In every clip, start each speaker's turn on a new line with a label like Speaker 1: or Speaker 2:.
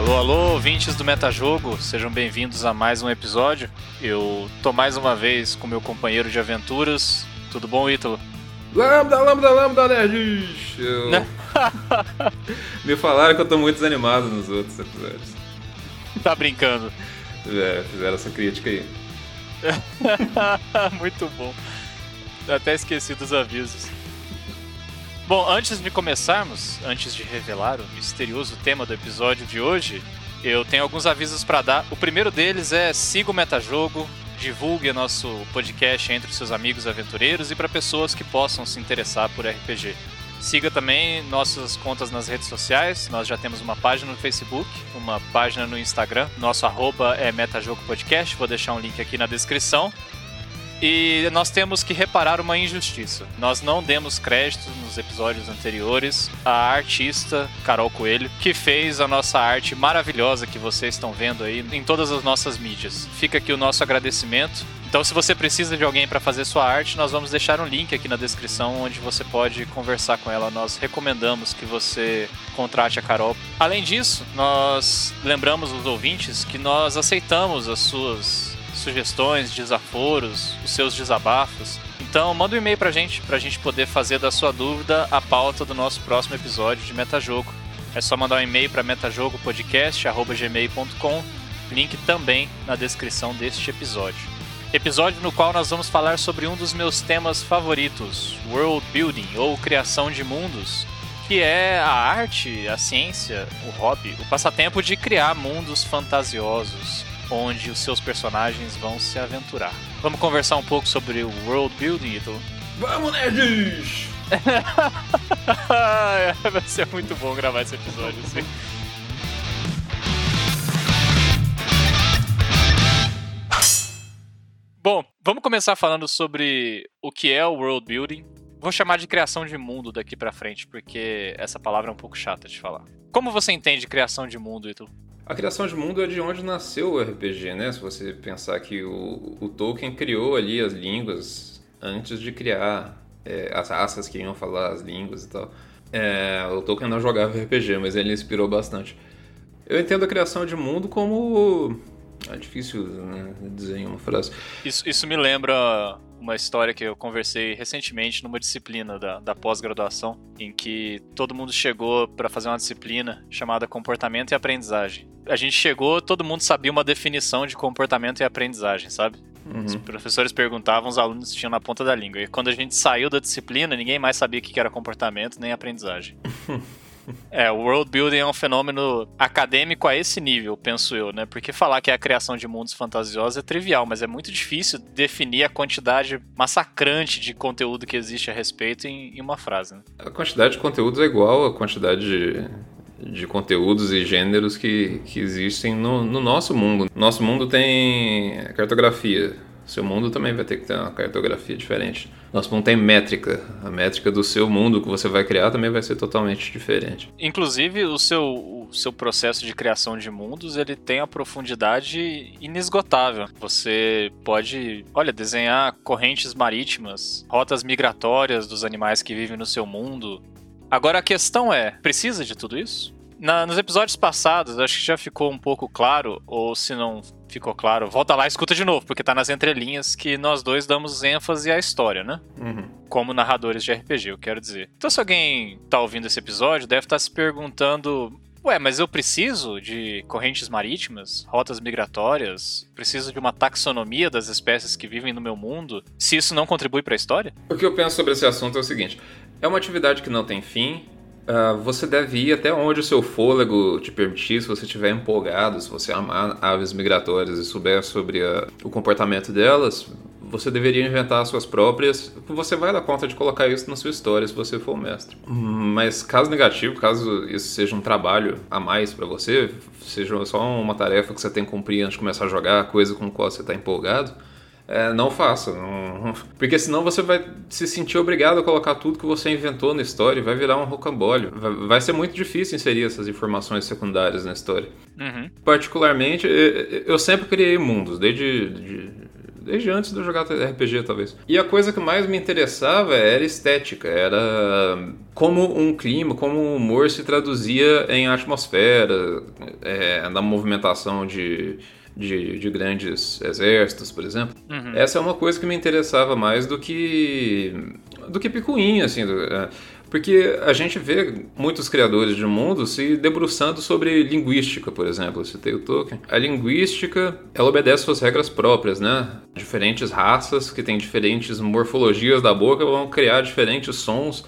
Speaker 1: Alô, alô, ouvintes do Metajogo, sejam bem-vindos a mais um episódio. Eu tô mais uma vez com meu companheiro de aventuras. Tudo bom, Ítalo?
Speaker 2: Lambda, lambda, lambda, nerds! Eu... Né? Me falaram que eu tô muito desanimado nos outros episódios.
Speaker 1: Tá brincando?
Speaker 2: É, fizeram essa crítica aí.
Speaker 1: muito bom. Até esqueci dos avisos. Bom, antes de começarmos, antes de revelar o misterioso tema do episódio de hoje, eu tenho alguns avisos para dar. O primeiro deles é siga o Metajogo, divulgue nosso podcast entre seus amigos aventureiros e para pessoas que possam se interessar por RPG. Siga também nossas contas nas redes sociais. Nós já temos uma página no Facebook, uma página no Instagram. Nosso arroba é Metajogo Podcast. Vou deixar um link aqui na descrição. E nós temos que reparar uma injustiça. Nós não demos crédito nos episódios anteriores à artista Carol Coelho, que fez a nossa arte maravilhosa que vocês estão vendo aí em todas as nossas mídias. Fica aqui o nosso agradecimento. Então, se você precisa de alguém para fazer sua arte, nós vamos deixar um link aqui na descrição onde você pode conversar com ela. Nós recomendamos que você contrate a Carol. Além disso, nós lembramos os ouvintes que nós aceitamos as suas sugestões, desaforos, os seus desabafos. Então, manda um e-mail pra gente, pra gente poder fazer da sua dúvida a pauta do nosso próximo episódio de Metajogo. É só mandar um e-mail para metajogopodcast.gmail.com, link também na descrição deste episódio. Episódio no qual nós vamos falar sobre um dos meus temas favoritos, World Building, ou criação de mundos, que é a arte, a ciência, o hobby, o passatempo de criar mundos fantasiosos, onde os seus personagens vão se aventurar. Vamos conversar um pouco sobre o world building, Ítalo?
Speaker 2: Vamos, nerds!
Speaker 1: Vai ser muito bom gravar esse episódio, assim. Bom, vamos começar falando sobre o que é o world building. Vou chamar de criação de mundo daqui para frente, porque essa palavra é um pouco chata de falar. Como você entende criação de mundo, Ítalo?
Speaker 2: A criação de mundo é de onde nasceu o RPG, né? Se você pensar que o, o Tolkien criou ali as línguas antes de criar é, as raças que iam falar as línguas e tal. É, o Tolkien não jogava RPG, mas ele inspirou bastante. Eu entendo a criação de mundo como. É difícil né, dizer em uma frase.
Speaker 1: Isso, isso me lembra uma história que eu conversei recentemente numa disciplina da, da pós-graduação, em que todo mundo chegou para fazer uma disciplina chamada Comportamento e Aprendizagem. A gente chegou, todo mundo sabia uma definição de comportamento e aprendizagem, sabe? Uhum. Os professores perguntavam, os alunos tinham na ponta da língua. E quando a gente saiu da disciplina, ninguém mais sabia o que era comportamento nem aprendizagem. É, o world building é um fenômeno acadêmico a esse nível, penso eu, né? Porque falar que é a criação de mundos fantasiosos é trivial, mas é muito difícil definir a quantidade massacrante de conteúdo que existe a respeito em, em uma frase. Né?
Speaker 2: A quantidade de conteúdos é igual à quantidade de, de conteúdos e gêneros que, que existem no, no nosso mundo. Nosso mundo tem cartografia, seu mundo também vai ter que ter uma cartografia diferente. Nosso mundo tem métrica. A métrica do seu mundo que você vai criar também vai ser totalmente diferente.
Speaker 1: Inclusive, o seu, o seu processo de criação de mundos, ele tem a profundidade inesgotável. Você pode, olha, desenhar correntes marítimas, rotas migratórias dos animais que vivem no seu mundo. Agora a questão é, precisa de tudo isso? Na, nos episódios passados, acho que já ficou um pouco claro, ou se não ficou claro, volta lá e escuta de novo, porque tá nas entrelinhas que nós dois damos ênfase à história, né? Uhum. Como narradores de RPG, eu quero dizer. Então, se alguém tá ouvindo esse episódio, deve estar tá se perguntando. Ué, mas eu preciso de correntes marítimas, rotas migratórias, preciso de uma taxonomia das espécies que vivem no meu mundo, se isso não contribui para a história?
Speaker 2: O que eu penso sobre esse assunto é o seguinte: é uma atividade que não tem fim, Uh, você deve ir até onde o seu fôlego te permitir, se você estiver empolgado, se você amar aves migratórias e souber sobre uh, o comportamento delas, você deveria inventar as suas próprias. Você vai dar conta de colocar isso na sua história se você for o mestre. Mas caso negativo, caso isso seja um trabalho a mais para você, seja só uma tarefa que você tem que cumprir antes de começar a jogar, coisa com a qual você está empolgado, é, não faça. Não... Porque senão você vai se sentir obrigado a colocar tudo que você inventou na história e vai virar um rocambólio. Vai, ser muito difícil inserir essas informações secundárias na história. Uhum. Particularmente, eu sempre criei mundos, desde de, desde antes de eu jogar RPG, talvez. E a coisa que mais me interessava era estética, era como um clima, como o humor se traduzia em atmosfera, é, na movimentação de, de, de, grandes exércitos, por exemplo. Uhum. Essa é uma coisa que me interessava mais do que do que picuinha, assim. Do, é, porque a gente vê muitos criadores de mundo se debruçando sobre linguística, por exemplo, eu citei o Tolkien. A linguística, ela obedece suas regras próprias, né? Diferentes raças que têm diferentes morfologias da boca vão criar diferentes sons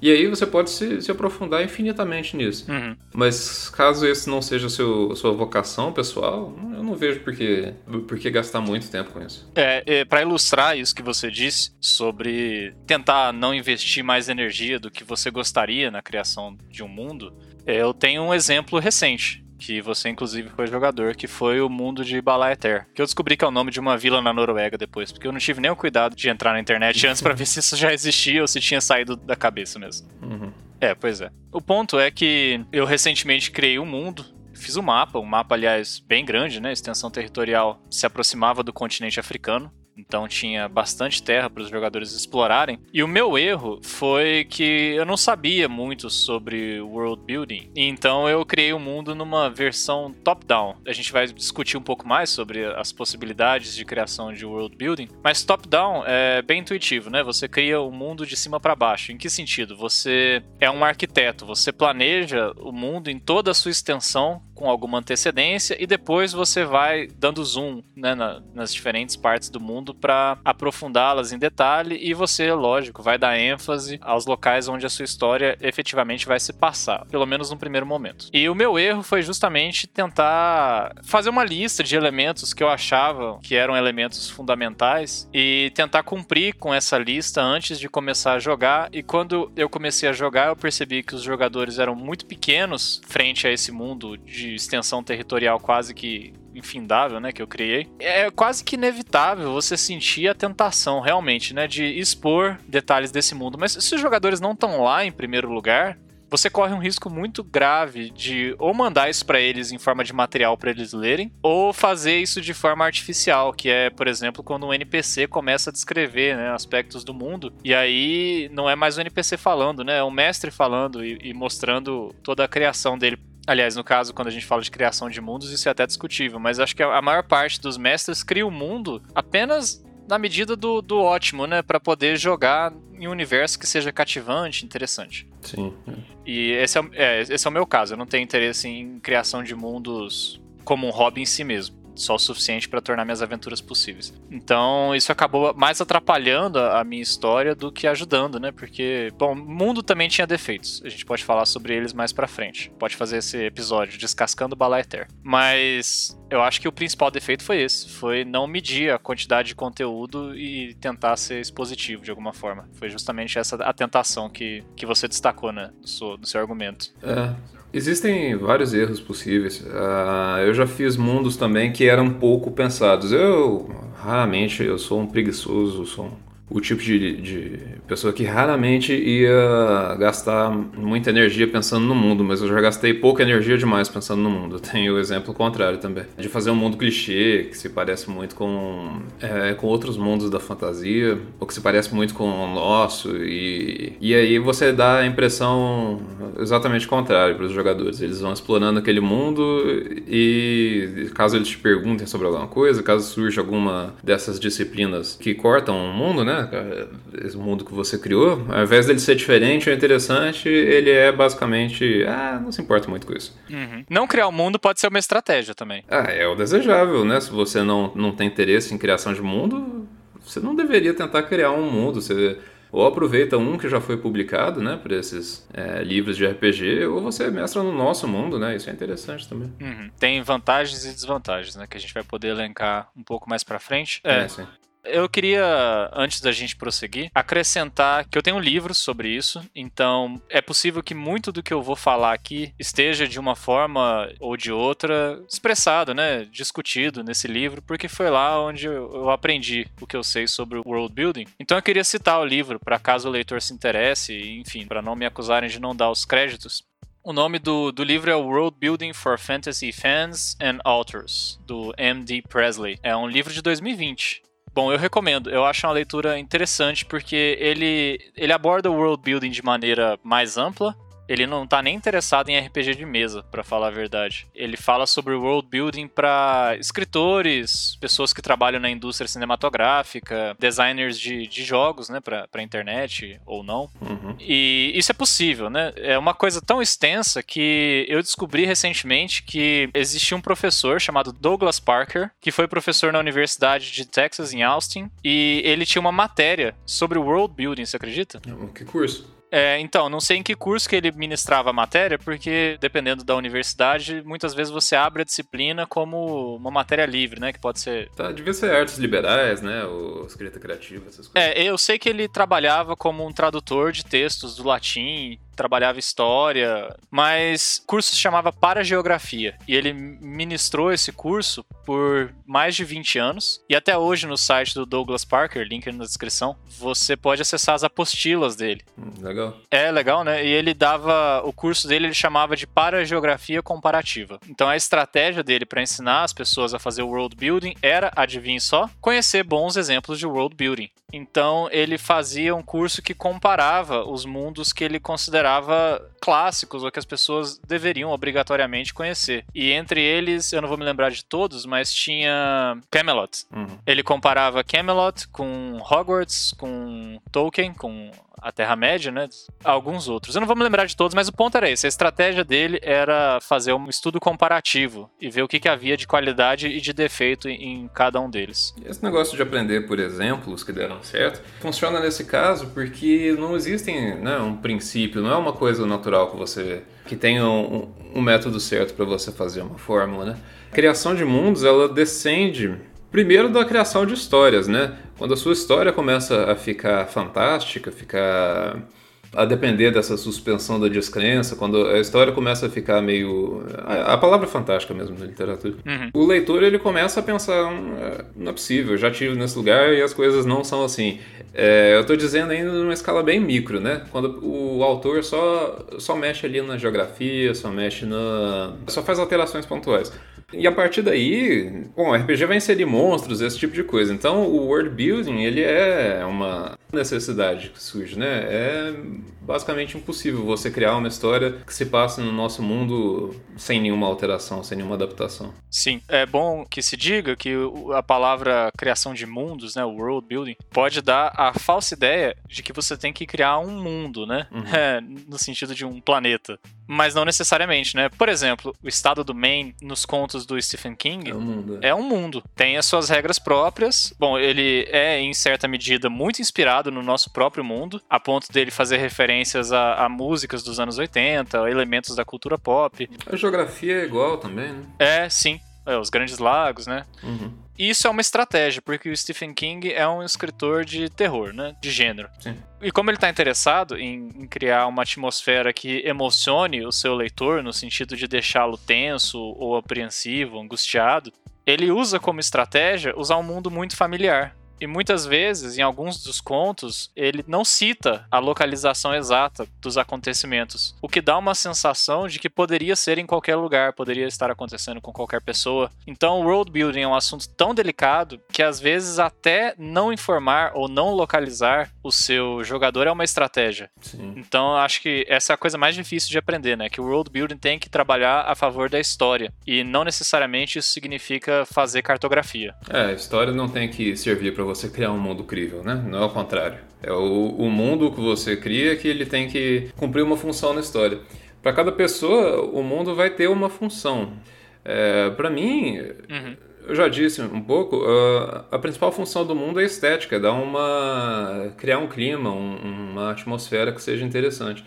Speaker 2: e aí você pode se, se aprofundar infinitamente nisso. Uhum. Mas caso esse não seja seu, sua vocação pessoal, eu não vejo por que, por que gastar muito tempo com isso.
Speaker 1: É, é para ilustrar isso que você disse sobre tentar não investir mais energia do que você gostaria na criação de um mundo, é, eu tenho um exemplo recente que você inclusive foi jogador, que foi o mundo de Balaeter, que eu descobri que é o nome de uma vila na Noruega depois, porque eu não tive nem o cuidado de entrar na internet antes para ver se isso já existia ou se tinha saído da cabeça mesmo. Uhum. É, pois é. O ponto é que eu recentemente criei um mundo fiz um mapa, um mapa, aliás, bem grande, né? Extensão territorial se aproximava do continente africano. Então tinha bastante terra para os jogadores explorarem. E o meu erro foi que eu não sabia muito sobre world building. Então eu criei o um mundo numa versão top-down. A gente vai discutir um pouco mais sobre as possibilidades de criação de world building. Mas top-down é bem intuitivo, né? Você cria o um mundo de cima para baixo. Em que sentido? Você é um arquiteto, você planeja o mundo em toda a sua extensão com alguma antecedência e depois você vai dando zoom né, na, nas diferentes partes do mundo para aprofundá-las em detalhe e você, lógico, vai dar ênfase aos locais onde a sua história efetivamente vai se passar, pelo menos no primeiro momento. E o meu erro foi justamente tentar fazer uma lista de elementos que eu achava que eram elementos fundamentais e tentar cumprir com essa lista antes de começar a jogar. E quando eu comecei a jogar, eu percebi que os jogadores eram muito pequenos frente a esse mundo de de extensão territorial quase que infindável, né, que eu criei, é quase que inevitável você sentir a tentação realmente, né, de expor detalhes desse mundo. Mas se os jogadores não estão lá em primeiro lugar, você corre um risco muito grave de ou mandar isso para eles em forma de material para eles lerem, ou fazer isso de forma artificial, que é, por exemplo, quando um NPC começa a descrever né, aspectos do mundo, e aí não é mais o NPC falando, né, é o mestre falando e, e mostrando toda a criação dele Aliás, no caso, quando a gente fala de criação de mundos, isso é até discutível, mas acho que a maior parte dos mestres cria o um mundo apenas na medida do, do ótimo, né? para poder jogar em um universo que seja cativante, interessante.
Speaker 2: Sim.
Speaker 1: E esse é, é, esse é o meu caso. Eu não tenho interesse em criação de mundos como um hobby em si mesmo só o suficiente para tornar minhas aventuras possíveis. Então, isso acabou mais atrapalhando a minha história do que ajudando, né? Porque, bom, o mundo também tinha defeitos. A gente pode falar sobre eles mais para frente. Pode fazer esse episódio descascando bala eterna. Mas eu acho que o principal defeito foi esse, foi não medir a quantidade de conteúdo e tentar ser expositivo de alguma forma. Foi justamente essa a tentação que, que você destacou, né, no seu, seu argumento.
Speaker 2: É, Existem vários erros possíveis. Uh, eu já fiz mundos também que eram pouco pensados. Eu raramente eu sou um preguiçoso, sou um o tipo de, de, pessoa que raramente ia gastar muita energia pensando no mundo, mas eu já gastei pouca energia demais pensando no mundo. Tem o exemplo contrário também, de fazer um mundo clichê que se parece muito com, é, com outros mundos da fantasia, ou que se parece muito com o nosso, e, e aí você dá a impressão exatamente contrária para os jogadores. Eles vão explorando aquele mundo e caso eles te perguntem sobre alguma coisa, caso surja alguma dessas disciplinas que cortam o mundo, né? Né, esse mundo que você criou, ao invés dele ser diferente ou interessante, ele é basicamente. Ah, não se importa muito com isso.
Speaker 1: Uhum. Não criar o um mundo pode ser uma estratégia também.
Speaker 2: Ah, é o desejável, né? Se você não, não tem interesse em criação de mundo, você não deveria tentar criar um mundo. Você ou aproveita um que já foi publicado, né, por esses é, livros de RPG, ou você mestra no nosso mundo, né? Isso é interessante também.
Speaker 1: Uhum. Tem vantagens e desvantagens, né, que a gente vai poder elencar um pouco mais para frente.
Speaker 2: É, é, sim.
Speaker 1: Eu queria, antes da gente prosseguir, acrescentar que eu tenho um livro sobre isso, então é possível que muito do que eu vou falar aqui esteja de uma forma ou de outra expressado, né, discutido nesse livro, porque foi lá onde eu aprendi o que eu sei sobre o world building. Então eu queria citar o livro para caso o leitor se interesse, enfim, para não me acusarem de não dar os créditos. O nome do, do livro é World Building for Fantasy Fans and Authors, do M.D. Presley. É um livro de 2020 Bom, eu recomendo. Eu acho uma leitura interessante porque ele, ele aborda o world building de maneira mais ampla, ele não tá nem interessado em RPG de mesa, para falar a verdade. Ele fala sobre world building para escritores, pessoas que trabalham na indústria cinematográfica, designers de, de jogos, né, pra, pra internet ou não. Uhum. E isso é possível, né? É uma coisa tão extensa que eu descobri recentemente que existia um professor chamado Douglas Parker, que foi professor na Universidade de Texas, em Austin, e ele tinha uma matéria sobre world building, você acredita?
Speaker 2: Que curso?
Speaker 1: É, então, não sei em que curso que ele ministrava a matéria, porque dependendo da universidade, muitas vezes você abre a disciplina como uma matéria livre, né? Que pode ser.
Speaker 2: Tá, devia ser artes liberais, né? Ou escrita criativa, essas coisas.
Speaker 1: É, eu sei que ele trabalhava como um tradutor de textos do latim trabalhava história, mas o curso se chamava Para Geografia e ele ministrou esse curso por mais de 20 anos e até hoje no site do Douglas Parker, link na descrição, você pode acessar as apostilas dele.
Speaker 2: Hum, legal.
Speaker 1: É legal, né? E ele dava o curso dele ele chamava de Para Geografia Comparativa. Então a estratégia dele para ensinar as pessoas a fazer o world building era, adivinhe só, conhecer bons exemplos de world building. Então ele fazia um curso que comparava os mundos que ele considerava clássicos ou que as pessoas deveriam obrigatoriamente conhecer. E entre eles, eu não vou me lembrar de todos, mas tinha Camelot. Uhum. Ele comparava Camelot com Hogwarts, com Tolkien, com a Terra-média, né? Alguns outros. Eu não vou me lembrar de todos, mas o ponto era esse. A estratégia dele era fazer um estudo comparativo e ver o que, que havia de qualidade e de defeito em cada um deles.
Speaker 2: Esse negócio de aprender por exemplos que deram certo funciona nesse caso porque não existem né, um princípio, não é uma coisa natural que você que tenha um, um método certo para você fazer uma fórmula, né? A criação de mundos ela descende Primeiro da criação de histórias, né? Quando a sua história começa a ficar fantástica, ficar a depender dessa suspensão da descrença, quando a história começa a ficar meio. A, palavra é fantástica mesmo na literatura. Uhum. O leitor ele começa a pensar: hum, é, não é possível, eu já tive nesse lugar e as coisas não são assim. É, eu estou dizendo ainda numa escala bem micro, né? Quando o autor só, só mexe ali na geografia, só mexe na. só faz alterações pontuais. E a partir daí, bom, o RPG vai inserir monstros, esse tipo de coisa. Então, o world building, ele é uma necessidade que surge, né? É basicamente impossível você criar uma história que se passe no nosso mundo sem nenhuma alteração, sem nenhuma adaptação.
Speaker 1: Sim, é bom que se diga que a palavra criação de mundos, né, world building, pode dar a falsa ideia de que você tem que criar um mundo, né? Uhum. É, no sentido de um planeta. Mas não necessariamente, né? Por exemplo, o estado do Maine, nos contos do Stephen King,
Speaker 2: é um mundo.
Speaker 1: É um mundo. Tem as suas regras próprias. Bom, ele é, em certa medida, muito inspirado no nosso próprio mundo, a ponto dele fazer referências a, a músicas dos anos 80, a elementos da cultura pop.
Speaker 2: A geografia é igual também, né?
Speaker 1: É, sim. É, os grandes lagos, né? Uhum. Isso é uma estratégia, porque o Stephen King é um escritor de terror, né? De gênero.
Speaker 2: Sim.
Speaker 1: E como ele está interessado em, em, criar uma atmosfera que emocione o seu leitor, no sentido de deixá-lo tenso ou apreensivo, angustiado, ele usa como estratégia usar um mundo muito familiar. E muitas vezes, em alguns dos contos, ele não cita a localização exata dos acontecimentos, o que dá uma sensação de que poderia ser em qualquer lugar, poderia estar acontecendo com qualquer pessoa. Então, o world building é um assunto tão delicado que às vezes até não informar ou não localizar o seu jogador é uma estratégia.
Speaker 2: Sim.
Speaker 1: Então, acho que essa é a coisa mais difícil de aprender, né? Que o world building tem que trabalhar a favor da história e não necessariamente isso significa fazer cartografia.
Speaker 2: É, a história não tem que servir para você criar um mundo crível, né? Não é o contrário. É o, o mundo que você cria que ele tem que cumprir uma função na história. Para cada pessoa, o mundo vai ter uma função. É, para mim, uhum. Eu já disse um pouco, uh, a principal função do mundo é a estética, dar uma criar um clima, um, uma atmosfera que seja interessante.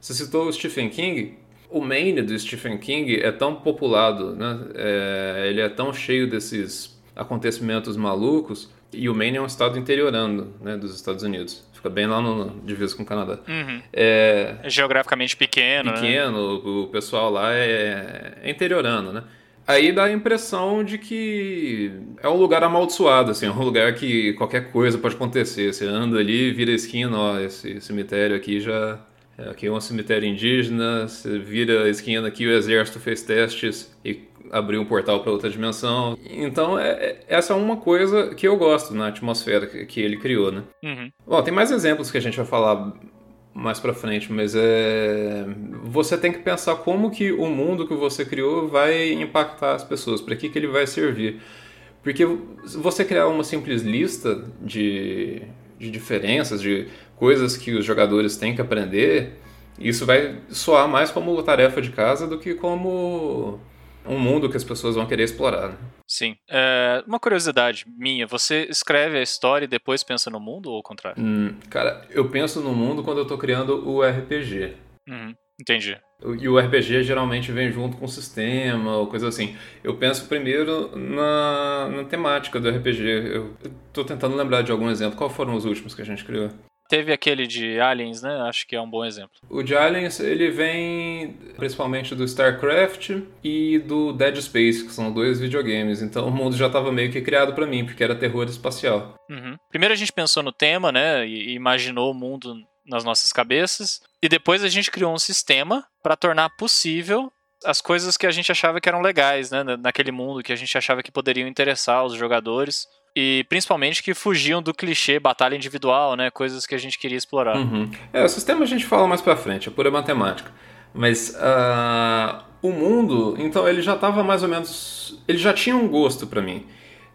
Speaker 2: Você citou o Stephen King. O Maine do Stephen King é tão populado, né? É, ele é tão cheio desses acontecimentos malucos e o Maine é um estado interiorando né, dos Estados Unidos. Fica bem lá no divisa com o Canadá.
Speaker 1: Uhum. É, é, geograficamente pequeno.
Speaker 2: Né? Pequeno, né? o, o, pessoal lá é, é interiorando, né? Aí dá a impressão de que é um lugar amaldiçoado, assim, é um lugar que qualquer coisa pode acontecer. Você anda ali, vira a esquina, ó, esse cemitério aqui já. Aqui é um cemitério indígena, você vira a esquina aqui, o exército fez testes e abrir um portal para outra dimensão. Então, é, é, essa é uma coisa que eu gosto na atmosfera que, que ele criou, né?
Speaker 1: Uhum.
Speaker 2: Bom, tem mais exemplos que a gente vai falar mais para frente, mas é você tem que pensar como que o mundo que você criou vai impactar as pessoas, para que que ele vai servir. Porque você criar uma simples lista de, de diferenças, de coisas que os jogadores têm que aprender, isso vai soar mais como tarefa de casa do que como um mundo que as pessoas vão querer explorar. Né?
Speaker 1: Sim. É, uma curiosidade minha, você escreve a história e depois pensa no mundo ou ao contrário?
Speaker 2: Hum, cara, eu penso no mundo quando eu tô criando o RPG.
Speaker 1: Uhum, entendi.
Speaker 2: E o RPG geralmente vem junto com o sistema ou coisa assim. Eu penso primeiro na, na temática do RPG. Eu tô tentando lembrar de algum exemplo. Qual foram os últimos que a gente criou?
Speaker 1: Teve aquele de Aliens, né? Acho que é um bom exemplo.
Speaker 2: O de Aliens, ele vem principalmente do StarCraft e do Dead Space, que são dois videogames. Então o mundo já estava meio que criado para mim, porque era terror espacial.
Speaker 1: Uhum. Primeiro a gente pensou no tema, né? E imaginou o mundo nas nossas cabeças. E depois a gente criou um sistema para tornar possível as coisas que a gente achava que eram legais, né? Naquele mundo que a gente achava que poderiam interessar os jogadores e principalmente que fugiam do clichê batalha individual, né? Coisas que a gente queria explorar.
Speaker 2: Uhum. É, o sistema a gente fala mais pra frente, é pura matemática. Mas uh, o mundo, então, ele já estava mais ou menos. Ele já tinha um gosto para mim,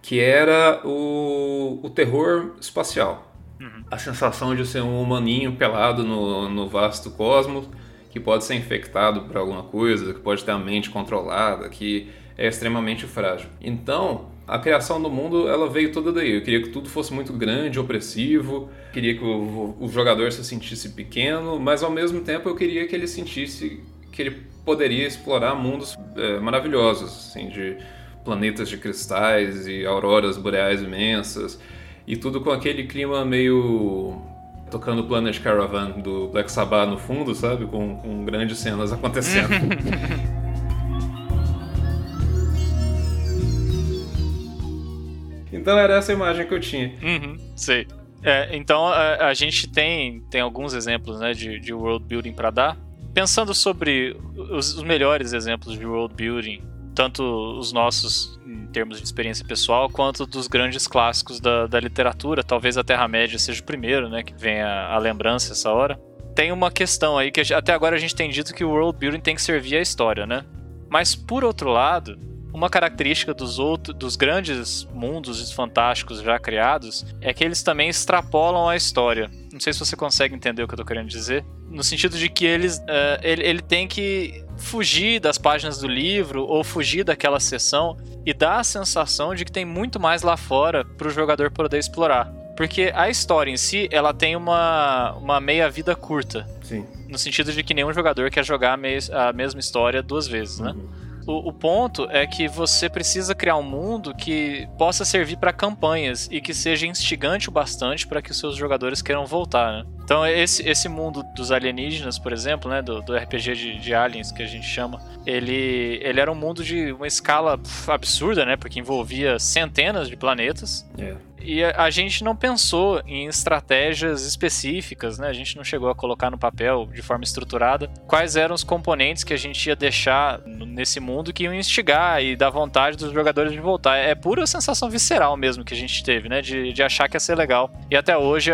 Speaker 2: que era o, o terror espacial. Uhum. A sensação de ser um humaninho pelado no, no vasto cosmos, que pode ser infectado por alguma coisa, que pode ter a mente controlada, que é extremamente frágil. Então, a criação do mundo ela veio toda daí. Eu queria que tudo fosse muito grande, opressivo, queria que o, o, jogador se sentisse pequeno, mas ao mesmo tempo eu queria que ele sentisse que ele poderia explorar mundos é, maravilhosos, assim, de planetas de cristais e auroras boreais imensas, e tudo com aquele clima meio tocando Planet Caravan do Black Sabbath no fundo, sabe? Com, com grandes cenas acontecendo. Então era essa imagem que eu tinha.
Speaker 1: Uhum, sei. É, então a, a, gente tem, tem alguns exemplos né, de, de world building para dar. Pensando sobre os, os, melhores exemplos de world building, tanto os nossos em termos de experiência pessoal, quanto dos grandes clássicos da, da literatura, talvez a Terra-média seja o primeiro, né, que vem a, a lembrança essa hora. Tem uma questão aí que até agora a gente tem dito que o world building tem que servir à história, né? Mas por outro lado, uma característica dos outros, dos grandes mundos fantásticos já criados é que eles também extrapolam a história. Não sei se você consegue entender o que eu tô querendo dizer. No sentido de que eles, uh, ele, ele tem que fugir das páginas do livro ou fugir daquela sessão e dar a sensação de que tem muito mais lá fora para o jogador poder explorar. Porque a história em si, ela tem uma, uma meia-vida curta.
Speaker 2: Sim.
Speaker 1: No sentido de que nenhum jogador quer jogar a, me a mesma história duas vezes, né? Uhum. O, o, ponto é que você precisa criar um mundo que possa servir para campanhas e que seja instigante o bastante para que os seus jogadores queiram voltar, né? Então esse, esse mundo dos alienígenas, por exemplo, né, do, do RPG de, de, aliens que a gente chama, ele, ele era um mundo de uma escala absurda, né, porque envolvia centenas de planetas.
Speaker 2: É.
Speaker 1: E a, gente não pensou em estratégias específicas, né? A gente não chegou a colocar no papel de forma estruturada quais eram os componentes que a gente ia deixar nesse mundo que iam instigar e dar vontade dos jogadores de voltar. É pura sensação visceral mesmo que a gente teve, né? De, de achar que ia ser legal. E até hoje,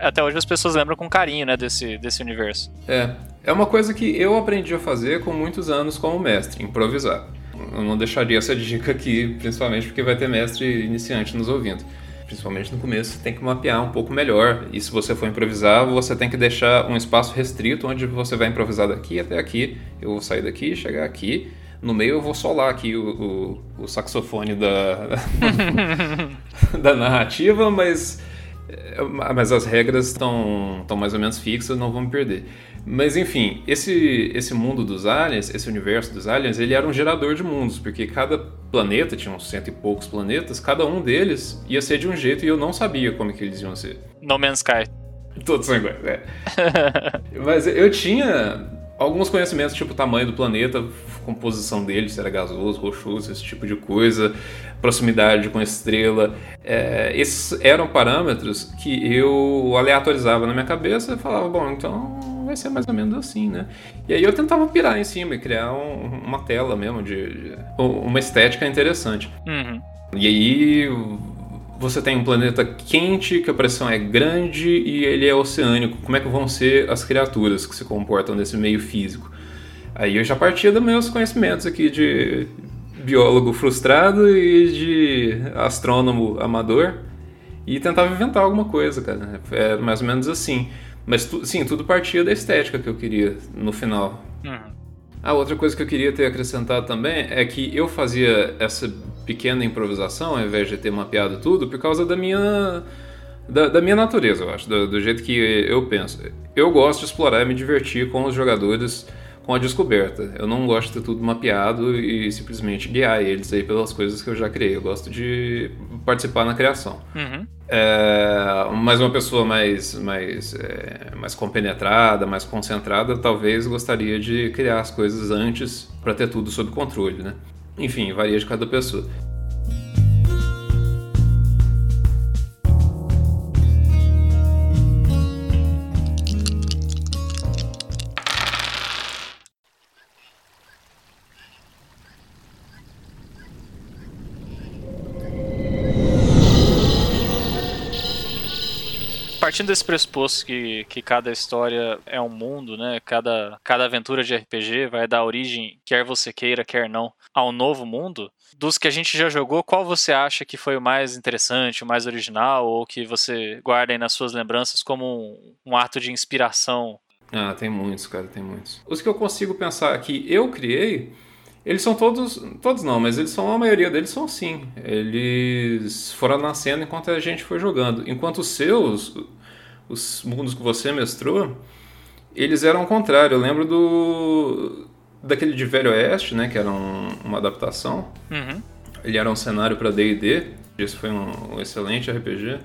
Speaker 1: até hoje as pessoas lembram com carinho, né? Desse, desse universo.
Speaker 2: É. É uma coisa que eu aprendi a fazer com muitos anos como mestre, improvisar. Eu não deixaria essa dica aqui, principalmente porque vai ter mestre iniciante nos ouvindo principalmente no começo, você tem que mapear um pouco melhor. E se você for improvisar, você tem que deixar um espaço restrito onde você vai improvisar daqui até aqui. Eu vou sair daqui, chegar aqui. No meio eu vou solar aqui o, o, o saxofone da, da narrativa, mas, é, mas as regras estão mais ou menos fixas, não vão me perder. Mas enfim, esse, esse mundo dos aliens, esse universo dos aliens, ele era um gerador de mundos, porque cada planeta, tinha uns cento e poucos planetas, cada um deles ia ser de um jeito e eu não sabia como que eles iam ser.
Speaker 1: No Man's Sky.
Speaker 2: Todos são iguais, é. Mas eu tinha alguns conhecimentos, tipo o tamanho do planeta, composição dele, se era gasoso, rochoso, esse tipo de coisa, proximidade com a estrela. É, esses eram parâmetros que eu aleatorizava na minha cabeça e falava, bom, então vai ser mais ou menos assim, né? E aí eu tentava pirar em cima e criar um, uma tela mesmo, de, de, uma estética interessante.
Speaker 1: Uhum.
Speaker 2: E aí você tem um planeta quente, que a pressão é grande e ele é oceânico. Como é que vão ser as criaturas que se comportam nesse meio físico? Aí eu já partia dos meus conhecimentos aqui de biólogo frustrado e de astrônomo amador e tentava inventar alguma coisa, cara. É mais ou menos assim. Mas sim, tudo partia da estética que eu queria no final.
Speaker 1: Uhum.
Speaker 2: A outra coisa que eu queria ter acrescentado também é que eu fazia essa pequena improvisação ao invés de ter mapeado tudo por causa da minha da, da minha natureza, eu acho, do, do, jeito que eu penso. Eu gosto de explorar e me divertir com os jogadores com a descoberta. Eu não gosto de ter tudo mapeado e simplesmente guiar eles aí pelas coisas que eu já criei. Eu gosto de participar na criação.
Speaker 1: Uhum.
Speaker 2: É, mas uma pessoa mais, mais, é, mais compenetrada, mais concentrada, talvez gostaria de criar as coisas antes para ter tudo sob controle, né? Enfim, varia de cada pessoa.
Speaker 1: Desse pressuposto que, que cada história é um mundo, né? Cada, cada aventura de RPG vai dar origem, quer você queira, quer não, a um novo mundo. Dos que a gente já jogou, qual você acha que foi o mais interessante, o mais original, ou que você guarda aí nas suas lembranças como um, um ato de inspiração?
Speaker 2: Ah, tem muitos, cara, tem muitos. Os que eu consigo pensar que eu criei, eles são todos, todos não, mas eles são a maioria deles são assim. Eles foram nascendo enquanto a gente foi jogando. Enquanto os seus, os mundos que você mestrou, eles eram o contrário. Eu lembro do daquele de Velho Oeste, né, que era um, uma adaptação.
Speaker 1: Uhum.
Speaker 2: Ele era um cenário para D&D. Esse foi um, um, excelente RPG.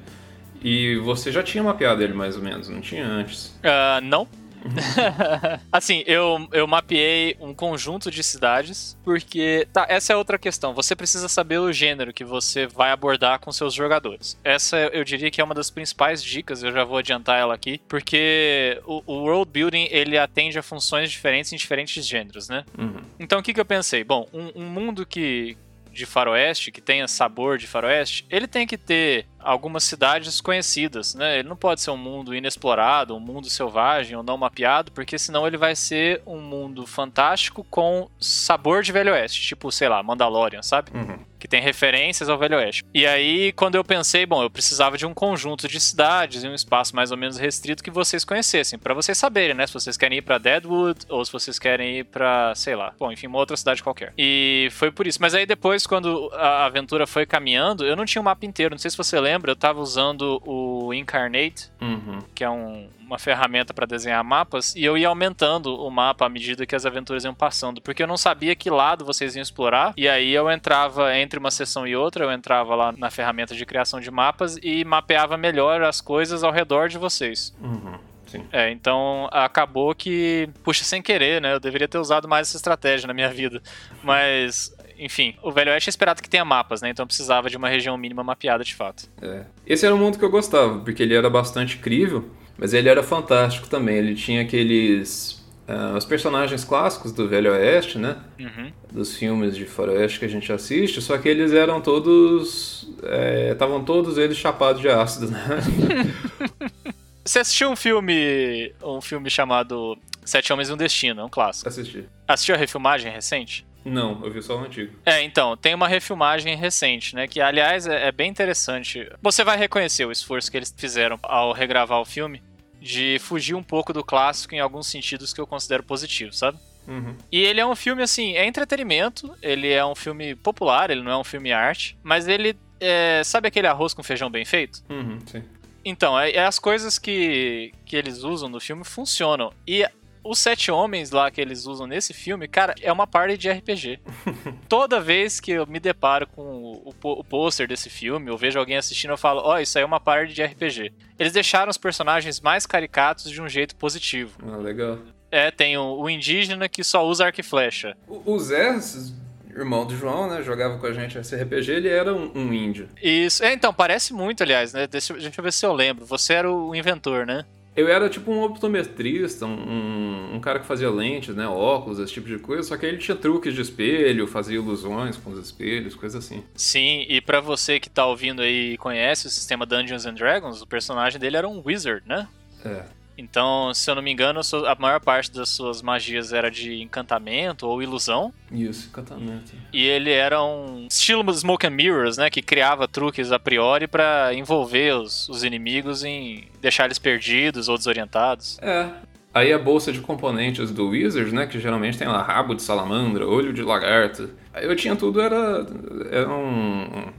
Speaker 2: E você já tinha mapeado ele mais ou menos, não tinha antes?
Speaker 1: Uh, não. assim, eu, eu mapeei um conjunto de cidades, porque. Tá, essa é outra questão. Você precisa saber o gênero que você vai abordar com seus jogadores. Essa eu diria que é uma das principais dicas, eu já vou adiantar ela aqui, porque o, o world building ele atende a funções diferentes em diferentes gêneros, né?
Speaker 2: Uhum.
Speaker 1: Então o que, que eu pensei? Bom, um, um mundo que, de faroeste, que tenha sabor de faroeste, ele tem que ter algumas cidades conhecidas, né? Ele não pode ser um mundo inexplorado, um mundo selvagem ou não mapeado, porque senão ele vai ser um mundo fantástico com sabor de Velho Oeste, tipo, sei lá, Mandalorian, sabe?
Speaker 2: Uhum.
Speaker 1: Que tem referências ao Velho Oeste. E aí, quando eu pensei, bom, eu precisava de um conjunto de cidades e um espaço mais ou menos restrito que vocês conhecessem, para vocês saberem, né? Se vocês querem ir para Deadwood ou se vocês querem ir para, sei lá, bom, enfim, uma outra cidade qualquer. E foi por isso. Mas aí depois, quando a aventura foi caminhando, eu não tinha o um mapa inteiro. Não sei se você lembra lembra, eu estava usando o Incarnate,
Speaker 2: uhum.
Speaker 1: que é um, uma ferramenta para desenhar mapas, e eu ia aumentando o mapa à medida que as aventuras iam passando, porque eu não sabia que lado vocês iam explorar, e aí eu entrava entre uma sessão e outra, eu entrava lá na ferramenta de criação de mapas e mapeava melhor as coisas ao redor de vocês.
Speaker 2: Uhum.
Speaker 1: É, então acabou que, puxa, sem querer, né? Eu deveria ter usado mais essa estratégia na minha vida. Mas enfim, o Velho Oeste é esperado que tenha mapas, né? Então precisava de uma região mínima mapeada de fato.
Speaker 2: É. Esse era o mundo que eu gostava, porque ele era bastante crível, mas ele era fantástico também. Ele tinha aqueles. Uh, os personagens clássicos do Velho Oeste, né?
Speaker 1: Uhum.
Speaker 2: Dos filmes de faroeste que a gente assiste, só que eles eram todos. Estavam é, todos eles chapados de ácido, né?
Speaker 1: Você assistiu um filme. um filme chamado Sete Homens e um Destino, é um clássico.
Speaker 2: Assisti.
Speaker 1: Assistiu a refilmagem recente?
Speaker 2: Não, eu vi só o antigo.
Speaker 1: É, então, tem uma refilmagem recente, né? Que, aliás, é, é bem interessante. Você vai reconhecer o esforço que eles fizeram ao regravar o filme de fugir um pouco do clássico em alguns sentidos que eu considero positivos, sabe?
Speaker 2: Uhum.
Speaker 1: E ele é um filme, assim, é entretenimento, ele é um filme popular, ele não é um filme arte, mas ele é, sabe aquele arroz com feijão bem feito?
Speaker 2: Uhum, sim.
Speaker 1: Então, é, é, as coisas que, que eles usam no filme funcionam. E os sete homens lá que eles usam nesse filme, cara, é uma party de RPG. Toda vez que eu me deparo com o, o, o pôster desse filme, eu vejo alguém assistindo, eu falo, ó, oh, isso aí é uma party de RPG. Eles deixaram os personagens mais caricatos de um jeito positivo.
Speaker 2: Ah, legal.
Speaker 1: É, tem o, o indígena que só usa arco e flecha.
Speaker 2: O, o Zé, irmão do João, né? Jogava com a gente esse RPG, ele era um, um índio.
Speaker 1: Isso. É, então, parece muito, aliás, né? Deixa, deixa eu ver se eu lembro. Você era o inventor, né?
Speaker 2: Eu era tipo um optometrista, um, um, cara que fazia lentes, né, óculos, esse tipo de coisa, só que ele tinha truques de espelho, fazia ilusões com os espelhos, coisas assim.
Speaker 1: Sim, e para você que tá ouvindo aí e conhece o sistema Dungeons and Dragons, o personagem dele era um wizard, né?
Speaker 2: É.
Speaker 1: Então, se eu não me engano, a maior parte das suas magias era de encantamento ou ilusão.
Speaker 2: Isso, encantamento.
Speaker 1: E ele era um estilo Smoke and Mirrors, né? Que criava truques a priori para envolver os, os inimigos em deixar eles perdidos ou desorientados.
Speaker 2: É, Aí a bolsa de componentes do Wizard, né, que geralmente tem lá rabo de salamandra, olho de lagarto. Aí eu tinha tudo, era, era um,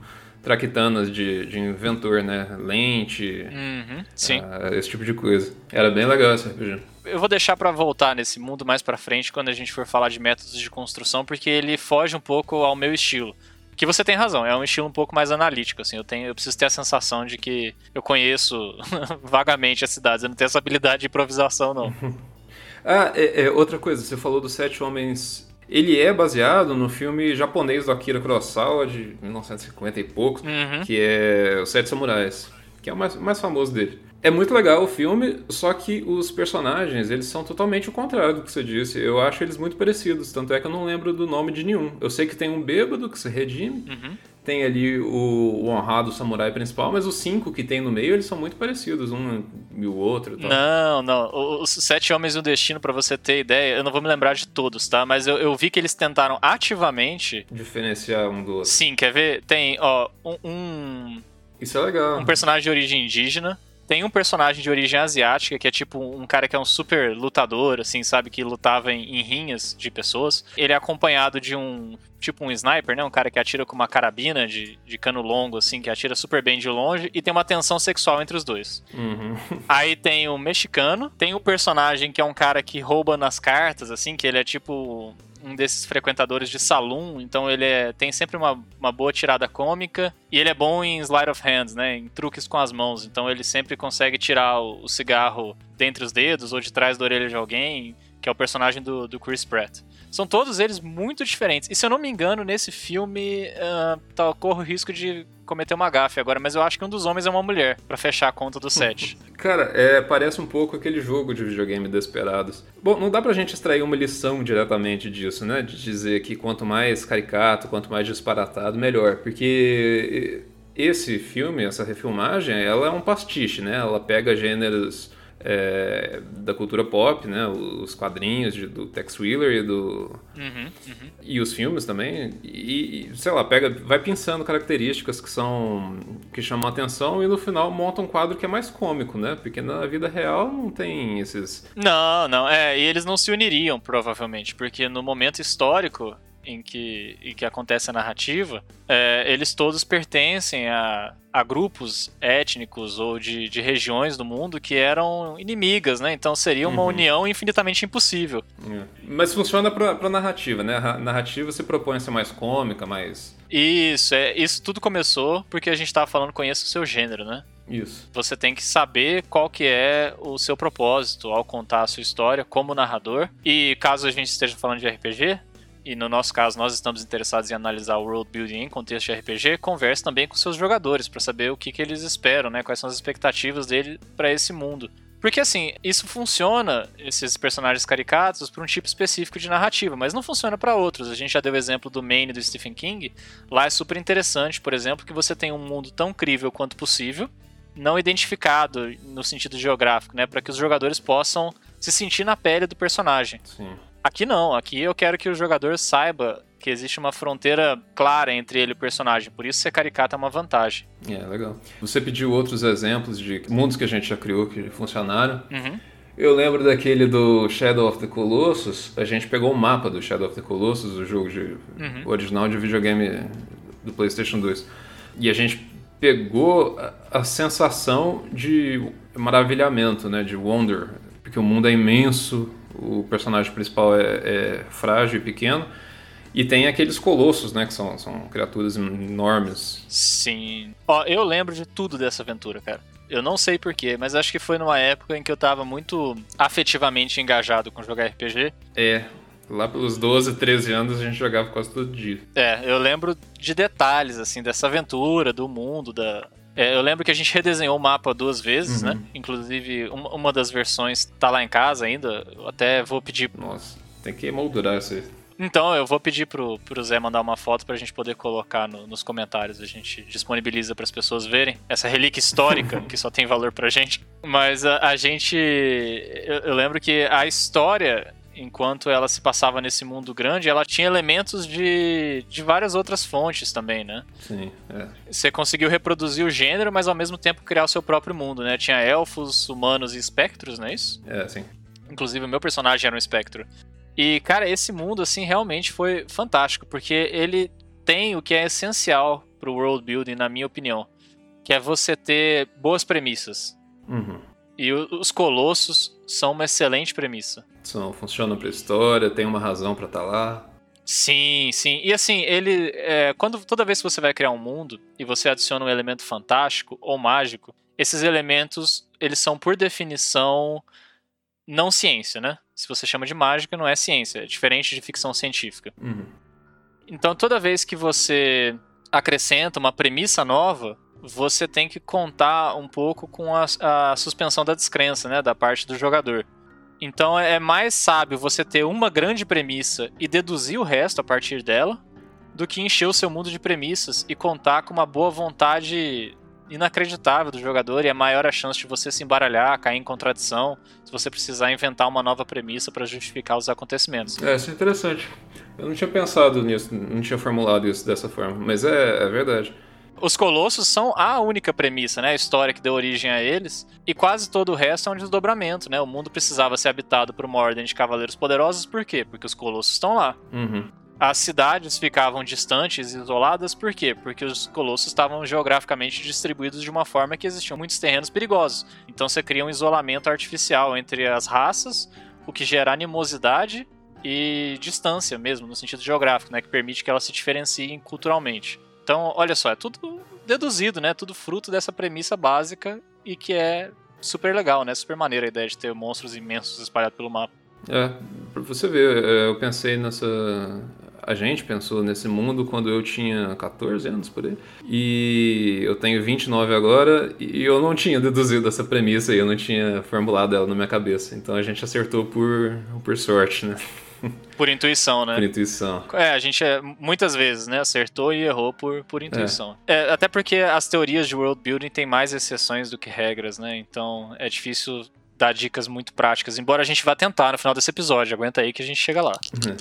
Speaker 2: traquitanas de, de inventor, né? Lente,
Speaker 1: uhum, sim.
Speaker 2: Uh, esse tipo de coisa. Era bem legal esse RPG.
Speaker 1: Eu vou deixar para voltar nesse mundo mais para frente quando a gente for falar de métodos de construção, porque ele foge um pouco ao meu estilo. Que você tem razão, é um estilo um pouco mais analítico, assim. Eu tenho, eu preciso ter a sensação de que eu conheço vagamente as cidades. Eu não tenho essa habilidade de improvisação, não.
Speaker 2: ah, é, é, outra coisa. Você falou dos sete homens ele é baseado no filme japonês do Akira Kurosawa de 1950 e poucos,
Speaker 1: uhum.
Speaker 2: que é Os Sete Samurais, que é o mais, mais famoso dele. É muito legal o filme, só que os personagens, eles são totalmente o contrário do que você disse. Eu acho eles muito parecidos, tanto é que eu não lembro do nome de nenhum. Eu sei que tem um bêbado que se redime,
Speaker 1: uhum
Speaker 2: tem ali o, o, honrado samurai principal, mas os cinco que tem no meio, eles são muito parecidos, um e o outro. Tal.
Speaker 1: Não, não. Os Sete Homens e o Destino, para você ter ideia, eu não vou me lembrar de todos, tá? Mas eu, eu, vi que eles tentaram ativamente...
Speaker 2: Diferenciar um do outro.
Speaker 1: Sim, quer ver? Tem, ó, um... um...
Speaker 2: Isso é legal.
Speaker 1: Um personagem de origem indígena, tem um personagem de origem asiática, que é tipo um cara que é um super lutador, assim, sabe? Que lutava em, em rinhas de pessoas. Ele é acompanhado de um tipo um sniper, né? Um cara que atira com uma carabina de, de cano longo, assim, que atira super bem de longe, e tem uma tensão sexual entre os dois.
Speaker 2: Uhum.
Speaker 1: Aí tem o mexicano, tem o personagem que é um cara que rouba nas cartas, assim, que ele é tipo um desses frequentadores de salão, então ele é, tem sempre uma, uma boa tirada cômica e ele é bom em sleight of hands, né, em truques com as mãos, então ele sempre consegue tirar o, o cigarro dentre os dedos ou de trás da orelha de alguém, que é o personagem do, do Chris Pratt. São todos eles muito diferentes. E se eu não me engano, nesse filme, uh, tá, corro o risco de cometer uma gafe agora, mas eu acho que um dos homens é uma mulher, para fechar a conta do set.
Speaker 2: Cara, é, parece um pouco aquele jogo de videogame Desperados. Bom, não dá pra gente extrair uma lição diretamente disso, né? De dizer que quanto mais caricato, quanto mais disparatado, melhor. Porque esse filme, essa refilmagem, ela é um pastiche, né? Ela pega gêneros é, da cultura pop, né? Os quadrinhos de, do Tex Wheeler e do
Speaker 1: uhum, uhum.
Speaker 2: e os filmes também e, sei lá pega, vai pensando características que são que chamam a atenção e no final monta um quadro que é mais cômico, né? Porque na vida real não tem esses.
Speaker 1: Não, não é e eles não se uniriam provavelmente porque no momento histórico em que, em que acontece a narrativa, é, eles todos pertencem a, a grupos étnicos ou de, de regiões do mundo que eram inimigas, né? Então seria uma uhum. união infinitamente impossível.
Speaker 2: É. Mas funciona pra, pra narrativa, né? A narrativa se propõe a ser mais cômica, mais.
Speaker 1: Isso, é, isso tudo começou porque a gente estava falando conheça o seu gênero, né?
Speaker 2: Isso.
Speaker 1: Você tem que saber qual que é o seu propósito ao contar a sua história como narrador. E caso a gente esteja falando de RPG, e no nosso caso nós estamos interessados em analisar o world building em contexto de RPG, converse também com seus jogadores para saber o que, que eles esperam, né? Quais são as expectativas dele para esse mundo. Porque assim, isso funciona, esses personagens caricatos, para um tipo específico de narrativa, mas não funciona para outros. A gente já deu o exemplo do Maine do Stephen King. Lá é super interessante, por exemplo, que você tem um mundo tão crível quanto possível, não identificado no sentido geográfico, né? Para que os jogadores possam se sentir na pele do personagem.
Speaker 2: Sim.
Speaker 1: Aqui não, aqui eu quero que o jogador saiba que existe uma fronteira clara entre ele e o personagem, por isso ser caricato é uma vantagem.
Speaker 2: É, legal. Você pediu outros exemplos de mundos que a gente já criou que funcionaram.
Speaker 1: Uhum.
Speaker 2: Eu lembro daquele do Shadow of the Colossus. A gente pegou o um mapa do Shadow of the Colossus, o jogo de,
Speaker 1: uhum.
Speaker 2: original de videogame do PlayStation 2. E a gente pegou a, a sensação de maravilhamento, né, de wonder, porque o mundo é imenso, o personagem principal é, é, frágil e pequeno. E tem aqueles colossos, né? Que são, são criaturas enormes.
Speaker 1: Sim. Ó, eu lembro de tudo dessa aventura, cara. Eu não sei porquê, mas acho que foi numa época em que eu tava muito afetivamente engajado com jogar RPG.
Speaker 2: É, lá pelos 12, 13 anos a gente jogava quase todo dia.
Speaker 1: É, eu lembro de detalhes, assim, dessa aventura, do mundo, da, É, eu lembro que a gente redesenhou o mapa duas vezes, uhum. né? Inclusive, uma, uma, das versões tá lá em casa ainda. Eu até vou pedir.
Speaker 2: Nossa, tem que moldurar isso aí.
Speaker 1: Então, eu vou pedir pro, pro Zé mandar uma foto pra gente poder colocar no, nos comentários. A gente disponibiliza para as pessoas verem essa relíquia histórica que só tem valor pra gente. Mas a, a gente. Eu, eu, lembro que a história enquanto ela se passava nesse mundo grande, ela tinha elementos de, de várias outras fontes também, né?
Speaker 2: Sim, é.
Speaker 1: Você conseguiu reproduzir o gênero, mas ao mesmo tempo criar o seu próprio mundo, né? Tinha elfos, humanos e espectros, não é isso?
Speaker 2: É, sim.
Speaker 1: Inclusive, o meu personagem era um espectro. E, cara, esse mundo, assim, realmente foi fantástico, porque ele tem o que é essencial pro world building, na minha opinião, que é você ter boas premissas.
Speaker 2: Uhum.
Speaker 1: E os colossos são uma excelente premissa.
Speaker 2: São, funcionam pra história, tem uma razão para estar tá lá.
Speaker 1: Sim, sim. E assim, ele. É, quando toda vez que você vai criar um mundo e você adiciona um elemento fantástico ou mágico, esses elementos, eles são, por definição, não ciência, né? Se você chama de mágica, não é ciência. É diferente de ficção científica.
Speaker 2: Uhum.
Speaker 1: Então, toda vez que você acrescenta uma premissa nova, você tem que contar um pouco com a, a suspensão da descrença, né, da parte do jogador. Então é mais sábio você ter uma grande premissa e deduzir o resto a partir dela, do que encher o seu mundo de premissas e contar com uma boa vontade inacreditável do jogador e é maior a chance de você se embaralhar, cair em contradição, se você precisar inventar uma nova premissa para justificar os acontecimentos.
Speaker 2: É, isso é interessante. Eu não tinha pensado nisso, não tinha formulado isso dessa forma, mas é, é verdade.
Speaker 1: Os Colossos são a única premissa, né? A história que deu origem a eles. E quase todo o resto é um desdobramento, né? O mundo precisava ser habitado por uma ordem de cavaleiros poderosos, por quê? Porque os Colossos estão lá.
Speaker 2: Uhum.
Speaker 1: As cidades ficavam distantes e isoladas, por quê? Porque os colossos estavam geograficamente distribuídos de uma forma que existiam muitos terrenos perigosos. Então você cria um isolamento artificial entre as raças, o que gera animosidade e distância mesmo, no sentido geográfico, né? Que permite que elas se diferenciem culturalmente. Então, olha só, é tudo deduzido, né? Tudo fruto dessa premissa básica e que é super legal, né? Super maneira a ideia de ter monstros imensos espalhados pelo mapa.
Speaker 2: É, pra você ver, é, eu pensei nessa. A gente pensou nesse mundo quando eu tinha 14 anos por aí. E eu tenho 29 agora e eu não tinha deduzido essa premissa e eu não tinha formulado ela na minha cabeça. Então a gente acertou por, por sorte, né?
Speaker 1: Por intuição, né?
Speaker 2: Por intuição.
Speaker 1: É, a gente é, muitas vezes, né, acertou e errou por, por intuição. É. É, até porque as teorias de world building têm mais exceções do que regras, né? Então é difícil dar dicas muito práticas, embora a gente vá tentar no final desse episódio. Aguenta aí que a gente chega lá.
Speaker 2: Uhum.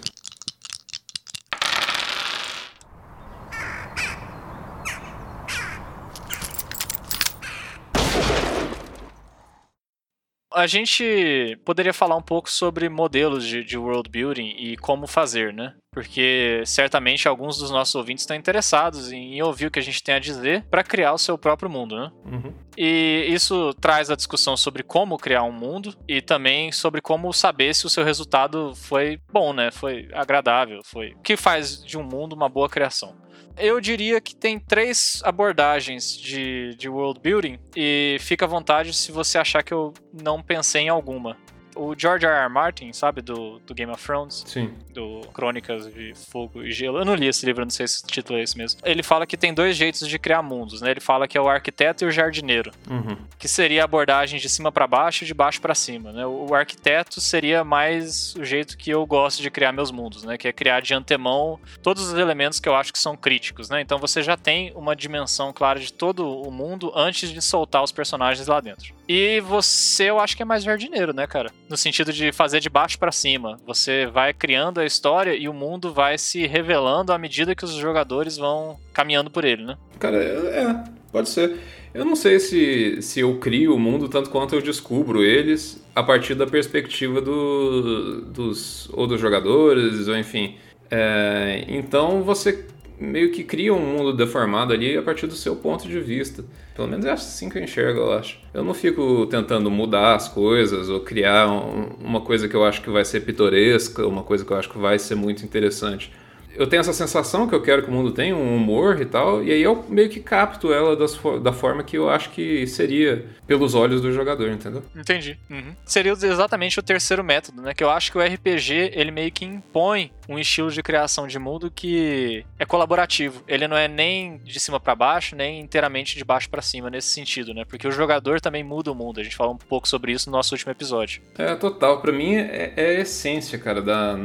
Speaker 1: A gente poderia falar um pouco sobre modelos de, de, world building e como fazer, né? Porque certamente alguns dos nossos ouvintes estão interessados em ouvir o que a gente tem a dizer para criar o seu próprio mundo, né?
Speaker 2: Uhum.
Speaker 1: E isso traz a discussão sobre como criar um mundo e também sobre como saber se o seu resultado foi bom, né? Foi agradável, foi o que faz de um mundo uma boa criação. Eu diria que tem três abordagens de, de world building e fica à vontade se você achar que eu não pensei em alguma o George R. R. Martin, sabe, do, do Game of Thrones?
Speaker 2: Sim.
Speaker 1: Do Crônicas de Fogo e Gelo. Eu não li esse livro, não sei se o título é esse mesmo. Ele fala que tem dois jeitos de criar mundos, né? Ele fala que é o arquiteto e o jardineiro.
Speaker 2: Uhum.
Speaker 1: Que seria a abordagem de cima para baixo e de baixo para cima, né? O arquiteto seria mais o jeito que eu gosto de criar meus mundos, né? Que é criar de antemão todos os elementos que eu acho que são críticos, né? Então você já tem uma dimensão clara de todo o mundo antes de soltar os personagens lá dentro. E você, eu acho que é mais jardineiro, né, cara? No sentido de fazer de baixo para cima. Você vai criando a história e o mundo vai se revelando à medida que os jogadores vão caminhando por ele, né?
Speaker 2: Cara, é, é pode ser. Eu não sei se, se eu crio o mundo tanto quanto eu descubro eles a partir da perspectiva do, dos ou dos jogadores, ou enfim. É, então você meio que cria um mundo deformado ali a partir do seu ponto de vista. Pelo menos é assim que eu enxergo, eu acho. Eu não fico tentando mudar as coisas ou criar um, uma coisa que eu acho que vai ser pitoresca, uma coisa que eu acho que vai ser muito interessante. Eu tenho essa sensação que eu quero que o mundo tenha, um humor e tal, e aí eu meio que capto ela das, da forma que eu acho que seria pelos olhos do jogador, entendeu?
Speaker 1: Entendi. Uhum. Seria exatamente o terceiro método, né? Que eu acho que o RPG, ele meio que impõe um estilo de criação de mundo que é colaborativo. Ele não é nem de cima para baixo, nem inteiramente de baixo para cima nesse sentido, né? Porque o jogador também muda o mundo. A gente falou um pouco sobre isso no nosso último episódio.
Speaker 2: É, total. Para mim é, é a essência, cara, da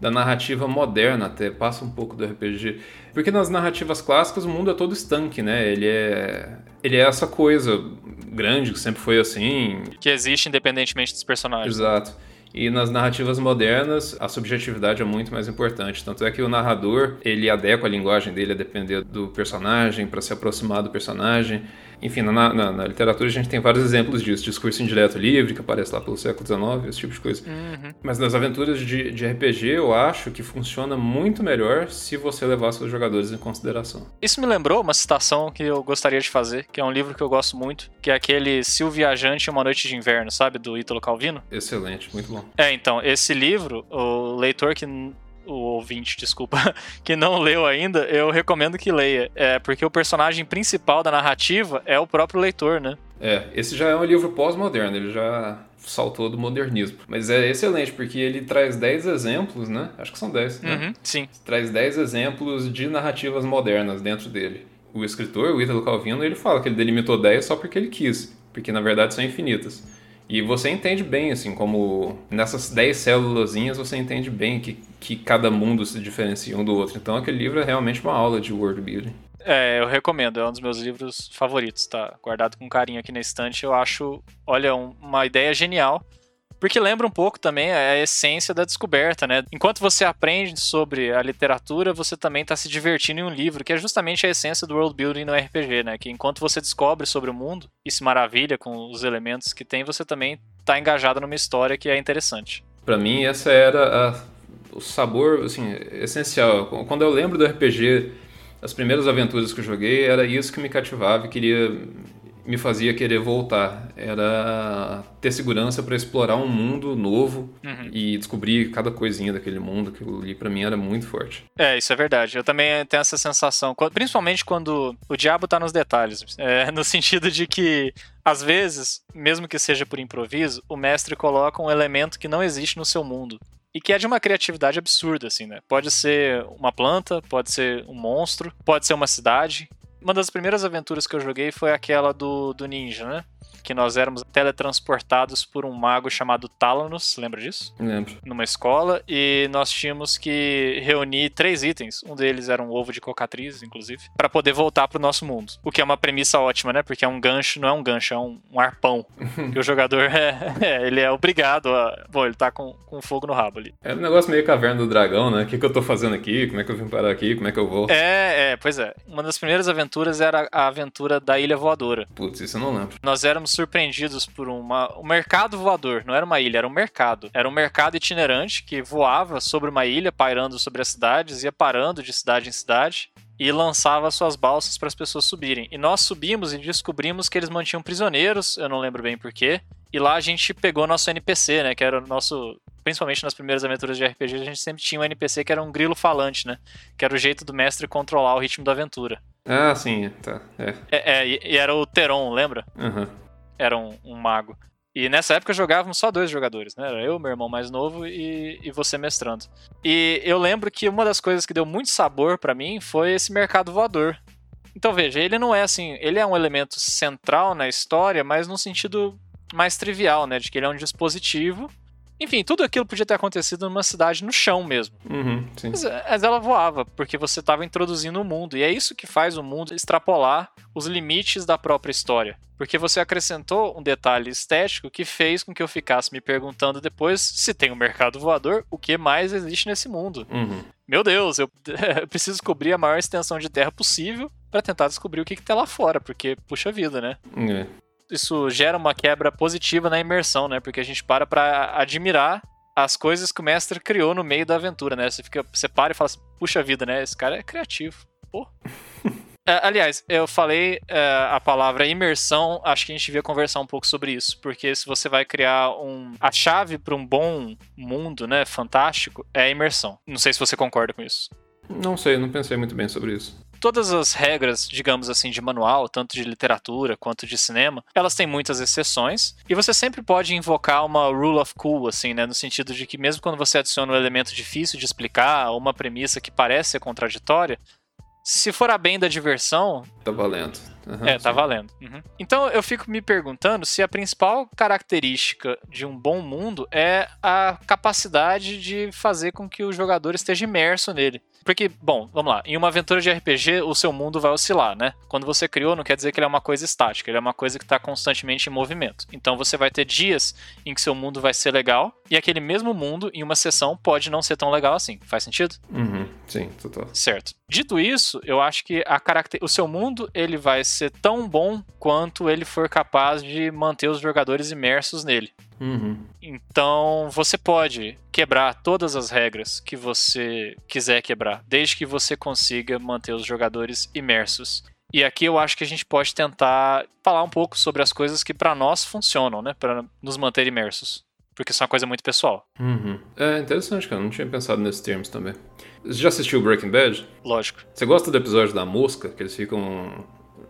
Speaker 2: da narrativa moderna até, passa um pouco do RPG. Porque nas narrativas clássicas o mundo é todo estanque, né? Ele é ele é essa coisa grande que sempre foi assim,
Speaker 1: que existe independentemente dos personagens.
Speaker 2: Exato. E nas narrativas modernas, a subjetividade é muito mais importante. Tanto é que o narrador, ele adequa a linguagem dele a depender do personagem, para se aproximar do personagem. Enfim, na, na, na, literatura a gente tem vários exemplos disso. Discurso indireto livre, que aparece lá pelo século XIX, esse tipo de coisa. Uhum. Mas nas aventuras de, de RPG, eu acho que funciona muito melhor se você levar seus jogadores em consideração.
Speaker 1: Isso me lembrou uma citação que eu gostaria de fazer, que é um livro que eu gosto muito, que é aquele Se o Viajante Uma Noite de Inverno, sabe? Do Ítalo Calvino.
Speaker 2: Excelente, muito bom.
Speaker 1: É, então, esse livro, o leitor que o ouvinte, desculpa, que não leu ainda, eu recomendo que leia. É, porque o personagem principal da narrativa é o próprio leitor, né?
Speaker 2: É, esse já é um livro pós-moderno, ele já saltou do modernismo. Mas é excelente, porque ele traz 10 exemplos, né? Acho que são 10, né?
Speaker 1: Uhum, sim.
Speaker 2: Traz 10 exemplos de narrativas modernas dentro dele. O escritor, o Ítalo Calvino, ele fala que ele delimitou 10 só porque ele quis, porque na verdade são infinitas. E você entende bem, assim, como nessas 10 células você entende bem que, que cada mundo se diferencia um do outro. Então aquele livro é realmente uma aula de world building.
Speaker 1: É, eu recomendo, é um dos meus livros favoritos, tá? Guardado com carinho aqui na estante. Eu acho, olha, um, uma ideia genial. Porque lembra um pouco também a essência da descoberta, né? Enquanto você aprende sobre a literatura, você também está se divertindo em um livro, que é justamente a essência do world building no RPG, né? Que enquanto você descobre sobre o mundo e se maravilha com os elementos que tem, você também está engajado numa história que é interessante.
Speaker 2: Para mim, essa era a, o sabor, assim, essencial. Quando eu lembro do RPG, as primeiras aventuras que eu joguei, era isso que me cativava e queria me fazia querer voltar. Era ter segurança para explorar um mundo novo uhum. e descobrir cada coisinha daquele mundo, que ali para mim era muito forte.
Speaker 1: É, isso é verdade. Eu também tenho essa sensação, principalmente quando o diabo tá nos detalhes. É, no sentido de que às vezes, mesmo que seja por improviso, o mestre coloca um elemento que não existe no seu mundo e que é de uma criatividade absurda, assim, né? Pode ser uma planta, pode ser um monstro, pode ser uma cidade, uma das primeiras aventuras que eu joguei foi aquela do, do ninja, né? que nós éramos teletransportados por um mago chamado Talanos, lembra disso?
Speaker 2: Lembro.
Speaker 1: Numa escola, e nós tínhamos que reunir três itens. Um deles era um ovo de cocatriz, inclusive, para poder voltar pro nosso mundo. O que é uma premissa ótima, né? Porque é um gancho, não é um gancho, é um, um arpão. que o jogador é, é, ele é obrigado a. Bom, ele tá com, com fogo no rabo ali.
Speaker 2: É um negócio meio caverna do dragão, né? O que, que eu tô fazendo aqui? Como é que eu vim parar aqui? Como é que eu vou?
Speaker 1: É, é, pois é. Uma das primeiras aventuras era a aventura da Ilha Voadora.
Speaker 2: Putz, isso eu não lembro.
Speaker 1: Nós éramos surpreendidos por uma, um mercado voador. Não era uma ilha, era um mercado. Era um mercado itinerante que voava sobre uma ilha, pairando sobre as cidades, ia parando de cidade em cidade e lançava suas balsas para as pessoas subirem. E nós subimos e descobrimos que eles mantinham prisioneiros, eu não lembro bem porquê. E lá a gente pegou nosso NPC, né? Que era o nosso. Principalmente nas primeiras aventuras de RPG, a gente sempre tinha um NPC que era um grilo falante, né? Que era o jeito do mestre controlar o ritmo da aventura.
Speaker 2: Ah, sim, tá. É,
Speaker 1: é, é e era o Teron, lembra?
Speaker 2: Uhum
Speaker 1: era um, um, mago. E nessa época jogávamos só dois jogadores, né? Era eu, meu irmão mais novo e, e você mestrando. E eu lembro que uma das coisas que deu muito sabor para mim foi esse mercado voador. Então veja, ele não é assim, ele é um elemento central na história, mas no sentido mais trivial, né? De que ele é um dispositivo enfim, tudo aquilo podia ter acontecido numa cidade no chão mesmo.
Speaker 2: Uhum,
Speaker 1: mas, mas, ela voava, porque você estava introduzindo o mundo. E é isso que faz o mundo extrapolar os limites da própria história. Porque você acrescentou um detalhe estético que fez com que eu ficasse me perguntando depois se tem um mercado voador, o que mais existe nesse mundo.
Speaker 2: Uhum.
Speaker 1: Meu Deus, eu, eu preciso cobrir a maior extensão de terra possível para tentar descobrir o que, que tá lá fora, porque puxa vida, né?
Speaker 2: É
Speaker 1: isso gera uma quebra positiva na imersão, né? Porque a gente para pra admirar as coisas que o mestre criou no meio da aventura, né? Você, fica, você para e fala assim, puxa vida, né? Esse cara é criativo. Pô. É, aliás, eu falei é, a palavra imersão, acho que a gente devia conversar um pouco sobre isso, porque se você vai criar um, a chave para um bom mundo, né, fantástico, é a imersão. Não sei se você concorda com isso.
Speaker 2: Não sei, não pensei muito bem sobre isso.
Speaker 1: Todas as regras, digamos assim, de manual, tanto de literatura quanto de cinema, elas têm muitas exceções, e você sempre pode invocar uma rule of cool, assim, né, no sentido de que mesmo quando você adiciona um elemento difícil de explicar, ou uma premissa que parece ser contraditória, se for a bem da diversão.
Speaker 2: Tá valendo.
Speaker 1: Uhum, é, tá sim. valendo. Uhum. Então eu fico me perguntando se a principal característica de um bom mundo é a capacidade de fazer com que o jogador esteja imerso nele. Porque, bom, vamos lá, em uma aventura de RPG, o seu mundo vai oscilar, né? Quando você criou, não quer dizer que ele é uma coisa estática, ele é uma coisa que está constantemente em movimento. Então você vai ter dias em que seu mundo vai ser legal, e aquele mesmo mundo, em uma sessão, pode não ser tão legal assim. Faz sentido?
Speaker 2: Uhum, sim, total.
Speaker 1: Certo. Dito isso, eu acho que a caracter... o seu mundo ele vai ser tão bom quanto ele for capaz de manter os jogadores imersos nele.
Speaker 2: Uhum.
Speaker 1: Então você pode quebrar todas as regras que você quiser quebrar, desde que você consiga manter os jogadores imersos. E aqui eu acho que a gente pode tentar falar um pouco sobre as coisas que para nós funcionam, né, para nos manter imersos, porque isso é uma coisa muito pessoal.
Speaker 2: Uhum. É interessante, cara. Não tinha pensado nesses termos também. Você já assistiu Breaking Bad?
Speaker 1: Lógico.
Speaker 2: Você gosta do episódio da mosca, que eles ficam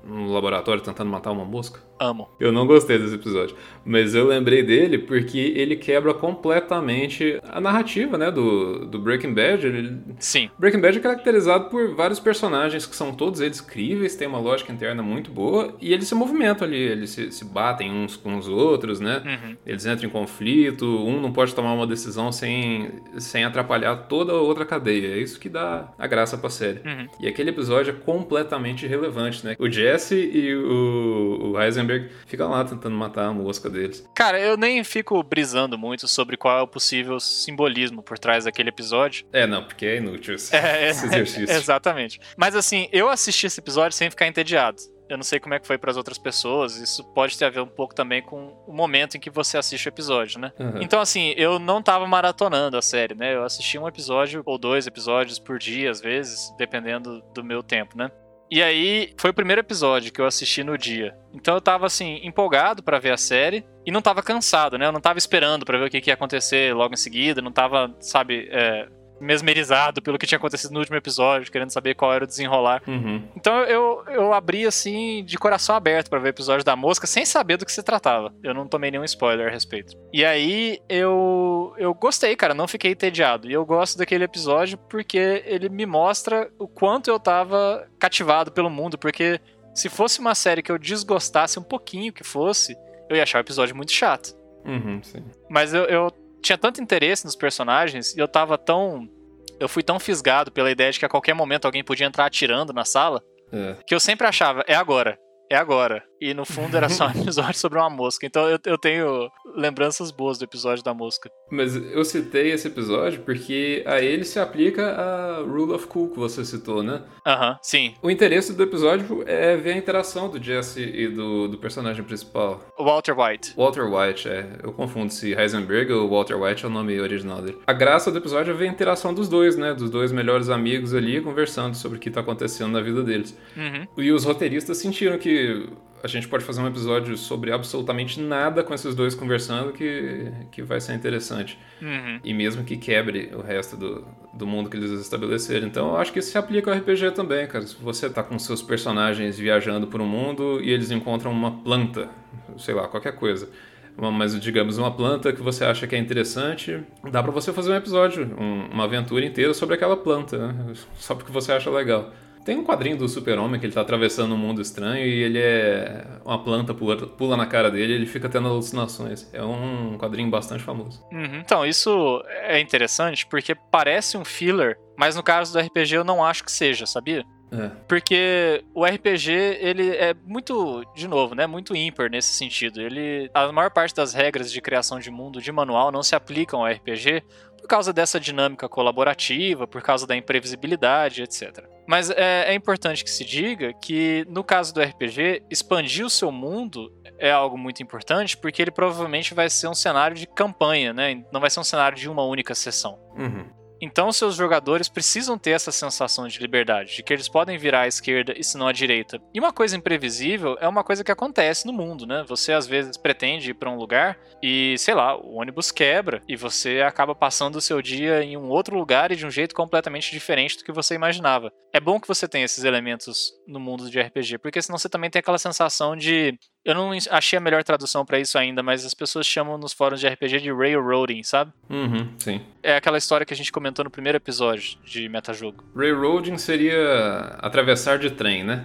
Speaker 2: no laboratório tentando matar uma mosca?
Speaker 1: Amo.
Speaker 2: Eu não gostei desse episódio, mas eu lembrei dele porque ele quebra completamente a narrativa, né, do, do Breaking Bad. Ele...
Speaker 1: Sim.
Speaker 2: Breaking Bad é caracterizado por vários personagens que são todos eles críveis, tem uma lógica interna muito boa e eles se movimentam ali, eles se, se batem uns com os outros, né?
Speaker 1: Uhum.
Speaker 2: Eles entram em conflito, um não pode tomar uma decisão sem, sem atrapalhar toda a outra cadeia. É isso que dá a graça pra série.
Speaker 1: Uhum.
Speaker 2: E aquele episódio é completamente irrelevante, né? O Jesse e o, o Heisenberg Heisenberg fica lá tentando matar a mosca deles.
Speaker 1: Cara, eu nem fico brisando muito sobre qual é o possível simbolismo por trás daquele episódio.
Speaker 2: É, não, porque é inútil esse, é, esse exercício.
Speaker 1: É, exatamente. Mas assim, eu assisti esse episódio sem ficar entediado. Eu não sei como é que foi para as outras pessoas. Isso pode ter a ver um pouco também com o momento em que você assiste o episódio, né?
Speaker 2: Uhum.
Speaker 1: Então, assim, eu não tava maratonando a série, né? Eu assisti um episódio ou dois episódios por dia, às vezes, dependendo do meu tempo, né? E aí, foi o primeiro episódio que eu assisti no dia. Então eu tava assim, empolgado para ver a série e não tava cansado, né? Eu não tava esperando para ver o que, que, ia acontecer logo em seguida, não tava, sabe, é, mesmerizado pelo que tinha acontecido no último episódio, querendo saber qual era o desenrolar.
Speaker 2: Uhum.
Speaker 1: Então eu, eu abri assim, de coração aberto para ver o episódio da mosca, sem saber do que se tratava. Eu não tomei nenhum spoiler a respeito. E aí eu, eu gostei, cara, não fiquei entediado. E eu gosto daquele episódio porque ele me mostra o quanto eu tava cativado pelo mundo, porque se fosse uma série que eu desgostasse um pouquinho que fosse, eu ia achar o episódio muito chato.
Speaker 2: Uhum, sim.
Speaker 1: Mas eu, eu tinha tanto interesse nos personagens e eu tava tão. Eu fui tão fisgado pela ideia de que a qualquer momento alguém podia entrar atirando na sala.
Speaker 2: É.
Speaker 1: Que eu sempre achava, é agora é agora. E no fundo era só um episódio sobre uma mosca. Então eu, eu tenho lembranças boas do episódio da mosca.
Speaker 2: Mas eu citei esse episódio porque a ele se aplica a Rule of Cool que você citou, né?
Speaker 1: Aham, uhum, sim.
Speaker 2: O interesse do episódio é ver a interação do Jesse e do, do personagem principal.
Speaker 1: Walter White.
Speaker 2: Walter White, é. Eu confundo se Heisenberg ou Walter White é o nome original dele. A graça do episódio é ver a interação dos dois, né? Dos dois melhores amigos ali conversando sobre o que tá acontecendo na vida deles.
Speaker 1: Uhum.
Speaker 2: E os roteiristas sentiram que a gente pode fazer um episódio sobre absolutamente nada com esses dois conversando que, que vai ser interessante.
Speaker 1: Uhum.
Speaker 2: E mesmo que quebre o resto do, do mundo que eles estabeleceram. Então eu acho que isso se aplica ao RPG também, cara. Se você tá com seus personagens viajando por um mundo e eles encontram uma planta, sei lá, qualquer coisa. Mas digamos uma planta que você acha que é interessante, dá para você fazer um episódio, um, uma aventura inteira sobre aquela planta, né? só porque você acha legal. Tem um quadrinho do Super-Homem que ele tá atravessando um mundo estranho e ele é. Uma planta pula, pula na cara dele e ele fica tendo alucinações. É um quadrinho bastante famoso.
Speaker 1: Uhum. Então, isso é interessante porque parece um filler, mas no caso do RPG eu não acho que seja, sabia?
Speaker 2: É.
Speaker 1: Porque o RPG, ele é muito, de novo, né, muito ímpar nesse sentido. Ele, a maior parte das regras de criação de mundo de manual não se aplicam ao RPG por causa dessa dinâmica colaborativa, por causa da imprevisibilidade, etc. Mas é, é, importante que se diga que, no caso do RPG, expandir o seu mundo é algo muito importante, porque ele provavelmente vai ser um cenário de campanha, né? Não vai ser um cenário de uma única sessão.
Speaker 2: Uhum.
Speaker 1: Então, seus jogadores precisam ter essa sensação de liberdade, de que eles podem virar à esquerda e se não à direita. E uma coisa imprevisível é uma coisa que acontece no mundo, né? Você às vezes pretende ir para um lugar e, sei lá, o ônibus quebra e você acaba passando o seu dia em um outro lugar e de um jeito completamente diferente do que você imaginava. É bom que você tenha esses elementos no mundo de RPG, porque senão você também tem aquela sensação de eu não achei a melhor tradução para isso ainda, mas as pessoas chamam nos fóruns de RPG de railroading, sabe?
Speaker 2: Uhum, sim.
Speaker 1: É aquela história que a gente comentou no primeiro episódio de metajogo.
Speaker 2: Railroading seria atravessar de trem, né?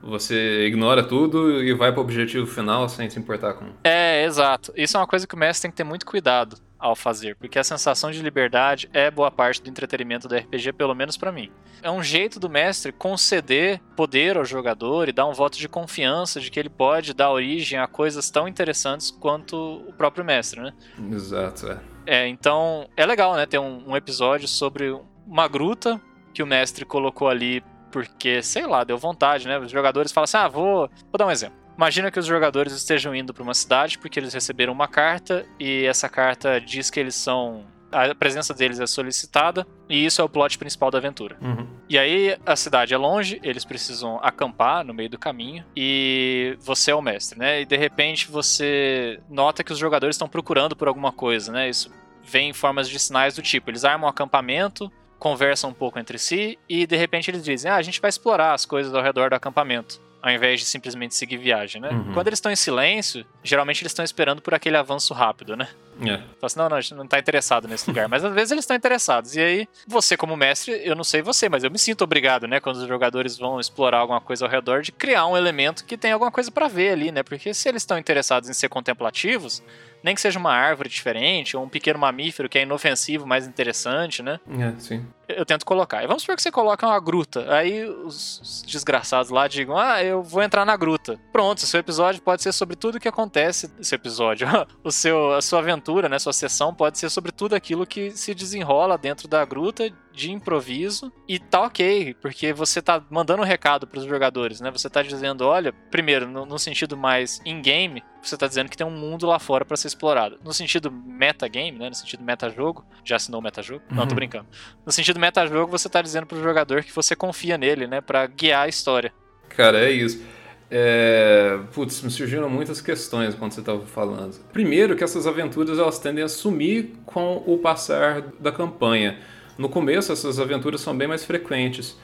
Speaker 2: Você ignora tudo e vai para o objetivo final sem se importar com.
Speaker 1: É, exato. Isso é uma coisa que o mestre tem que ter muito cuidado ao fazer, porque a sensação de liberdade é boa parte do entretenimento do RPG, pelo menos para mim. É um jeito do mestre conceder poder ao jogador e dar um voto de confiança de que ele pode dar origem a coisas tão interessantes quanto o próprio mestre, né?
Speaker 2: Exato, é.
Speaker 1: É, então é legal, né, ter um, um episódio sobre uma gruta que o mestre colocou ali porque, sei lá, deu vontade, né? Os jogadores falam assim: ah, vou. Vou dar um exemplo. Imagina que os jogadores estejam indo para uma cidade porque eles receberam uma carta e essa carta diz que eles são. A presença deles é solicitada e isso é o plot principal da aventura.
Speaker 2: Uhum.
Speaker 1: E aí a cidade é longe, eles precisam acampar no meio do caminho e você é o mestre, né? E de repente você nota que os jogadores estão procurando por alguma coisa, né? Isso vem em formas de sinais do tipo: eles armam um acampamento, conversam um pouco entre si e de repente eles dizem: ah, a gente vai explorar as coisas ao redor do acampamento ao invés de simplesmente seguir viagem, né?
Speaker 2: Uhum.
Speaker 1: Quando eles estão em silêncio, geralmente eles estão esperando por aquele avanço rápido, né?
Speaker 2: É.
Speaker 1: Fala assim, não, não, a gente não tá interessado nesse lugar. Mas às vezes eles estão interessados. E aí, você como mestre, eu não sei você, mas eu me sinto obrigado, né? Quando os jogadores vão explorar alguma coisa ao redor, de criar um elemento que tem alguma coisa para ver ali, né? Porque se eles estão interessados em ser contemplativos, nem que seja uma árvore diferente, ou um pequeno mamífero que é inofensivo, mais interessante, né?
Speaker 2: É, sim.
Speaker 1: Eu tento colocar. E vamos supor que você coloca uma gruta. Aí os desgraçados lá digam: Ah, eu vou entrar na gruta. Pronto, seu episódio pode ser sobre tudo o que acontece. Seu episódio, o seu, a sua aventura, né? Sua sessão pode ser sobre tudo aquilo que se desenrola dentro da gruta de improviso e tá ok, porque você tá mandando um recado para os jogadores, né? Você tá dizendo, olha, primeiro, no, no sentido mais in-game, você tá dizendo que tem um mundo lá fora para ser explorado. No sentido metagame, né? No sentido metajogo, já assinou o metajogo? Não, tô
Speaker 2: Uhum.
Speaker 1: brincando. No sentido metajogo, você tá dizendo pro jogador que você confia nele, né? Pra guiar a história.
Speaker 2: Cara, é isso. É... Putz, me surgiram muitas questões quando você estava falando. Primeiro, que essas aventuras elas tendem a sumir com o passar da campanha. No começo, essas aventuras são bem mais frequentes.